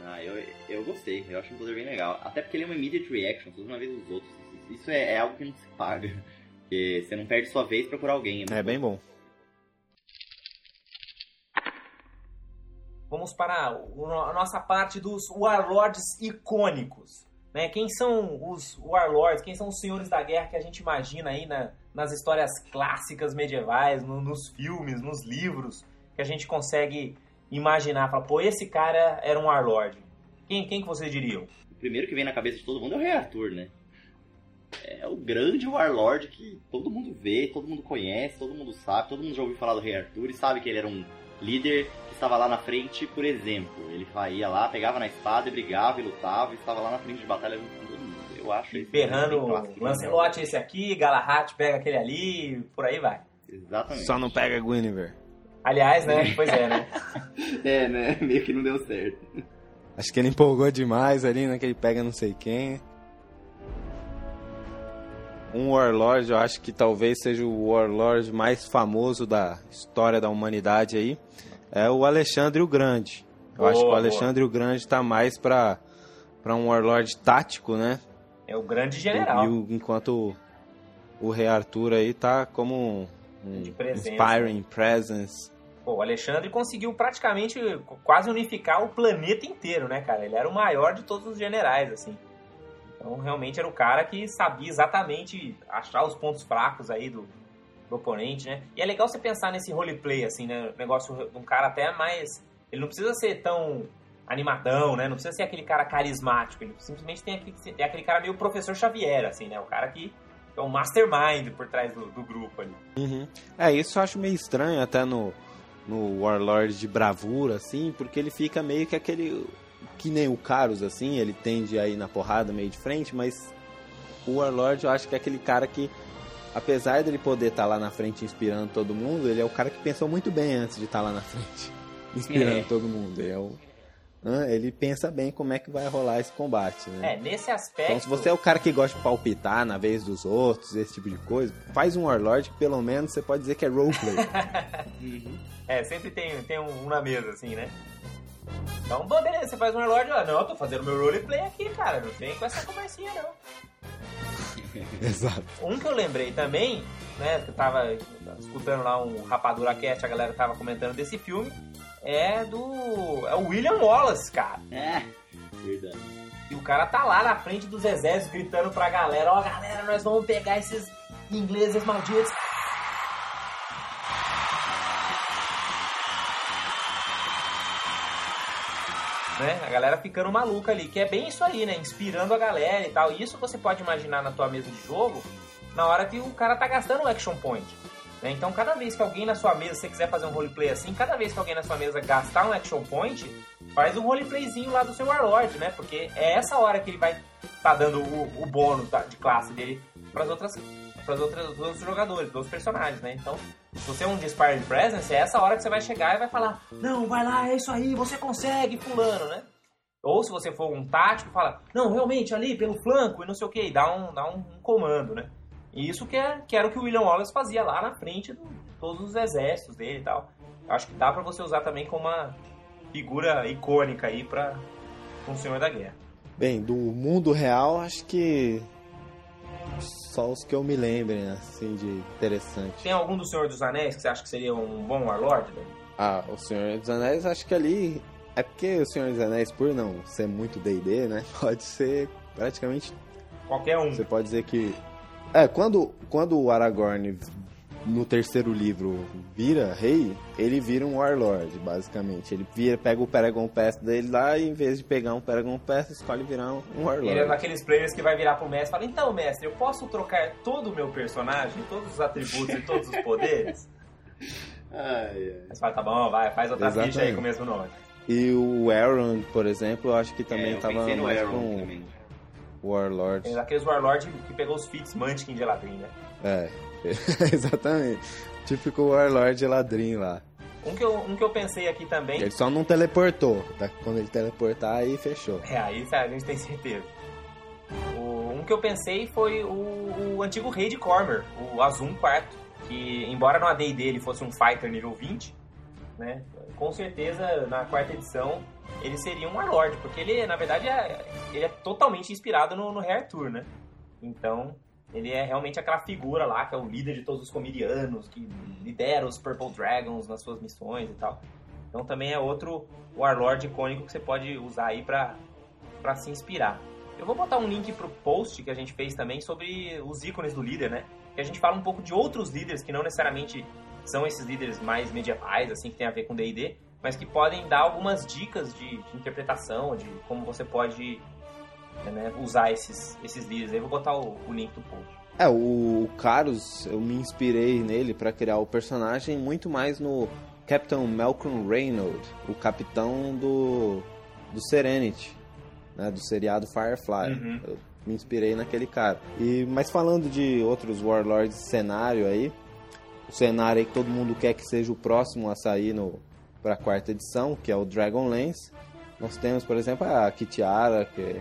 S7: Ah, eu, eu gostei. Eu acho um poder bem legal. Até porque ele é uma immediate reaction, você usa uma vez dos outros. Isso é, é, algo que não se paga. Porque você não perde sua vez pra curar alguém.
S3: É, é bem bom.
S2: Vamos para a nossa parte dos Warlords icônicos. Né? Quem são os Warlords? Quem são os senhores da guerra que a gente imagina aí na, nas histórias clássicas medievais, no, nos filmes, nos livros, que a gente consegue imaginar? Fala, pô, esse cara era um Warlord. Quem, quem que vocês diriam?
S7: O primeiro que vem na cabeça de todo mundo é o Rei Arthur, né? É o grande Warlord que todo mundo vê, todo mundo conhece, todo mundo sabe, todo mundo já ouviu falar do Rei Arthur e sabe que ele era um líder estava lá na frente, por exemplo. Ele ia lá, pegava na espada e brigava e lutava e estava lá na frente de batalha junto com todo mundo. Eu acho isso.
S2: Berrando Lancelot esse aqui, Galahad pega aquele ali, por aí vai.
S7: Exatamente.
S3: Só não pega Guinevere.
S2: Aliás, né? Pois é, né?
S7: é, né? Meio que não deu certo.
S3: Acho que ele empolgou demais ali, né? Que ele pega não sei quem. Um Warlord, eu acho que talvez seja o Warlord mais famoso da história da humanidade aí é o Alexandre o Grande. Eu boa, acho que o Alexandre boa. o Grande está mais para para um warlord tático, né?
S2: É o grande general.
S3: E, o, enquanto o, o Rei Arthur aí tá como um, presença, inspiring presence.
S2: Pô, o Alexandre conseguiu praticamente quase unificar o planeta inteiro, né, cara? Ele era o maior de todos os generais, assim. Então, realmente era o cara que sabia exatamente achar os pontos fracos aí do, do oponente, né? E é legal você pensar nesse roleplay, assim, né? Negócio de um cara até mais. Ele não precisa ser tão animadão, né? Não precisa ser aquele cara carismático. Ele simplesmente tem aquele, é aquele cara meio professor Xavier, assim, né? O cara que é o mastermind por trás do, do grupo ali.
S3: Uhum. É, isso eu acho meio estranho até no, no Warlord de bravura, assim, porque ele fica meio que aquele. Que nem o Carlos, assim, ele tende a ir na porrada meio de frente, mas o Warlord eu acho que é aquele cara que apesar dele poder estar tá lá na frente inspirando todo mundo, ele é o cara que pensou muito bem antes de estar tá lá na frente, inspirando é. todo mundo. Ele, é o, ele pensa bem como é que vai rolar esse combate. Né?
S2: É, nesse aspecto. Então,
S3: se você é o cara que gosta de palpitar na vez dos outros, esse tipo de coisa, faz um Warlord que pelo menos você pode dizer que é roleplay.
S2: uhum. É, sempre tem, tem um, na mesa, assim, né? Então, bom, beleza, você faz um Warlord, ó, não, eu tô fazendo meu roleplay aqui, cara, não vem com essa conversinha, não.
S3: Exato.
S2: Um que eu lembrei também, né, que eu tava escutando lá um Rapadura Cast, a galera tava comentando desse filme, é do. É o William Wallace, cara.
S7: É, verdade.
S2: E o cara tá lá na frente dos exércitos gritando pra galera: Ó, oh, galera, nós vamos pegar esses ingleses malditos. Né? A galera ficando maluca ali, que é bem isso aí, né? Inspirando a galera e tal. Isso você pode imaginar na tua mesa de jogo na hora que o cara tá gastando o action point. Né? Então, cada vez que alguém na sua mesa, se você quiser fazer um roleplay assim, cada vez que alguém na sua mesa gastar um action point, faz um roleplayzinho lá do seu Warlord, né? Porque é essa hora que ele vai tá dando o, o bônus de classe dele para as outras para os outros, jogadores, outros personagens, né? Então, se você é um Disparate Presence, é essa hora que você vai chegar e vai falar: Não, vai lá, é isso aí, você consegue, fulano, né? Ou se você for um tático, fala: Não, realmente, ali pelo flanco e não sei o que, dá um, dá um, um comando, né? E isso que, é, que era o que o William Wallace fazia lá na frente de todos os exércitos dele e tal. Acho que dá para você usar também como uma figura icônica aí para um senhor da guerra.
S3: Bem, do mundo real, acho que só os que eu me lembrem, assim, de interessante.
S2: Tem algum do Senhor dos Anéis que você acha que seria um bom Warlord? velho?
S3: Ah, o Senhor dos Anéis, acho que ali. É porque o Senhor dos Anéis, por não ser muito DD, né? Pode ser praticamente.
S2: Qualquer um.
S3: Você pode dizer que. É, quando, quando o Aragorn no terceiro livro vira rei, ele vira um Warlord, basicamente. Ele vira, pega o Paragon Pass dele lá e em vez de pegar um Paragon Pass, escolhe virar um, um Warlord.
S2: Ele é daqueles players que vai virar pro mestre e fala: Então, mestre, eu posso trocar todo o meu personagem, todos os atributos e todos os poderes?
S7: Ai, ai.
S2: Mas fala: Tá bom, vai, faz outra
S3: Exatamente.
S2: ficha aí com o mesmo nome.
S3: E o Aaron, por exemplo, eu acho que
S7: É,
S3: também
S7: eu
S3: tava mais
S7: Aaron
S3: com
S7: também.
S3: Warlord.
S2: Tem daqueles Warlord que pegou os feats Munchkin de Eladrin, né?
S3: É, exatamente. Típico Warlord ladrinho lá.
S2: Um que, eu, um que eu pensei aqui também.
S3: Ele só não teleportou. tá? Quando ele teleportar, aí fechou.
S2: É, aí a gente tem certeza. O- um que eu pensei foi o, o antigo rei de Cormer, o Azum IV, que embora no AD dele fosse um fighter nível 20, né, com certeza na quarta edição ele seria um Warlord, porque ele na verdade é, ele é totalmente inspirado no, no Rei Arthur, né? Então ele é realmente aquela figura lá que é o líder de todos os Comirianos, que lidera os Purple Dragons nas suas missões e tal. Então também é outro Warlord icônico que você pode usar aí pra se inspirar. Eu vou botar um link pro post que a gente fez também sobre os ícones do líder, né? Que a gente fala um pouco de outros líderes que não necessariamente são esses líderes mais medievais, assim, que tem a ver com D&D, mas que podem dar algumas dicas de, de interpretação, de como você pode né, usar esses, esses líderes. Aí vou botar o, o link do post.
S3: É, o Carus, eu me inspirei nele pra criar o personagem muito mais no Captain Malcolm Reynolds, o capitão do, do Serenity, né, do seriado Firefly.
S2: Uhum.
S3: Eu me inspirei naquele cara. E, mas falando de outros Warlords cenário aí, o cenário aí que todo mundo quer que seja o próximo a sair no, pra quarta edição, que é o Dragonlance. Nós temos, por exemplo, a Kitiara, que,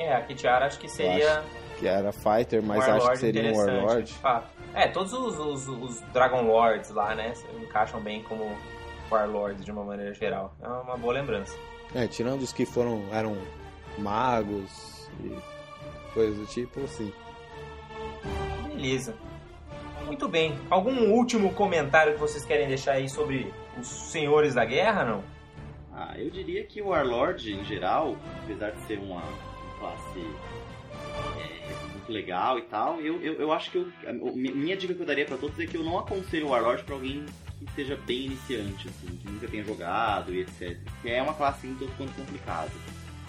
S2: É, a Kitiara acho que seria
S3: que era Fighter, mas
S2: um
S3: acho que
S2: Warlord
S3: seria um Warlord.
S2: de fato. É, todos os, os, os Dragon Lords lá, né, encaixam bem como Warlords de uma maneira geral. É uma boa lembrança.
S3: É, tirando os que foram eram magos e coisas do tipo, assim.
S2: Beleza. Muito bem. Algum último comentário que vocês querem deixar aí sobre os senhores da guerra, não?
S7: Ah, eu diria que o Warlord, em geral, apesar de ser uma classe é, muito legal e tal, eu, eu, eu acho que eu, a mi- minha dica que eu daria pra todos é que eu não aconselho o Warlord pra alguém que seja bem iniciante, assim, que nunca tenha jogado e etc. Que é uma classe um tanto quanto complicada.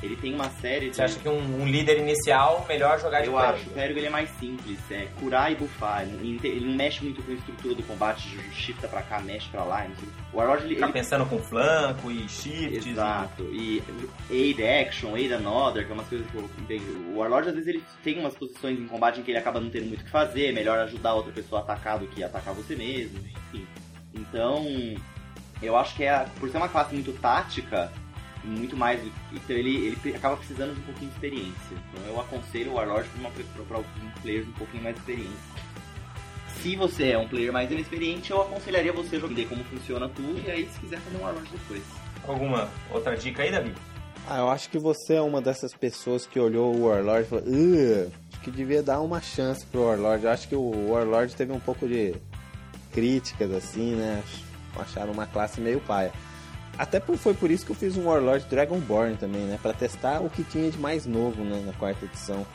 S7: Ele tem uma série de...
S2: Você acha que um, um líder inicial, melhor jogar de
S7: Eu acho, o clérigo ele é mais simples, é curar e buffar. Ele não, ele não mexe muito com a estrutura do combate, shifta pra cá, mexe pra lá. O Warlord ele,
S2: Ficar
S7: ele
S2: pensando com flanco e shifts.
S7: Exato. E aid action, aid another, que é umas coisas que eu. O Warlord às vezes ele tem umas posições em combate em que ele acaba não tendo muito o que fazer, é melhor ajudar outra pessoa a atacar do que atacar você mesmo, enfim. Então, eu acho que é, por ser uma classe muito tática, muito mais. Então ele, ele acaba precisando de um pouquinho de experiência. Então eu aconselho o Warlord para alguns players um pouquinho mais experientes. Se você é um player mais inexperiente, eu aconselharia você jogar entender como funciona tudo e aí se quiser fazer um Warlord depois.
S2: Alguma outra dica aí, Davi?
S3: Ah, eu acho que você é uma dessas pessoas que olhou o Warlord e falou, "Ugh, acho que devia dar uma chance pro Warlord. Eu acho que o Warlord teve um pouco de críticas, assim, né? Acharam uma classe meio paia. Até por, foi por isso que eu fiz um Warlord Dragonborn também, né? Pra testar o que tinha de mais novo, né? Na quarta edição.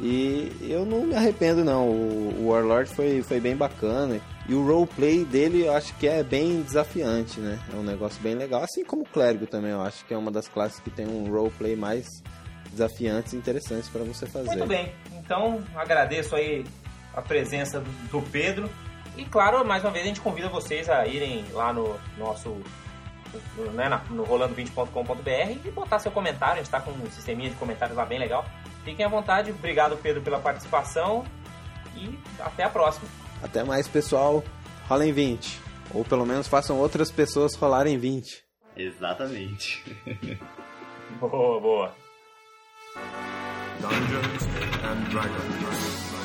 S3: E eu não me arrependo, não. O, o Warlord foi, foi bem bacana. E o roleplay dele eu acho que é bem desafiante, né? É um negócio bem legal. Assim como o Clérigo também, eu acho que é uma das classes que tem um roleplay mais desafiantes e interessantes para você fazer.
S2: Muito bem. Então, agradeço aí a presença do Pedro. E claro, mais uma vez a gente convida vocês a irem lá no nosso no, né, no rolando20.com.br e botar seu comentário. A gente está com um sisteminha de comentários lá bem legal. Fiquem à vontade. Obrigado, Pedro, pela participação. E até a próxima.
S3: Até mais, pessoal. Rolem 20. Ou pelo menos façam outras pessoas rolarem 20.
S7: Exatamente.
S2: Boa, boa.
S1: Dungeons and Dragons.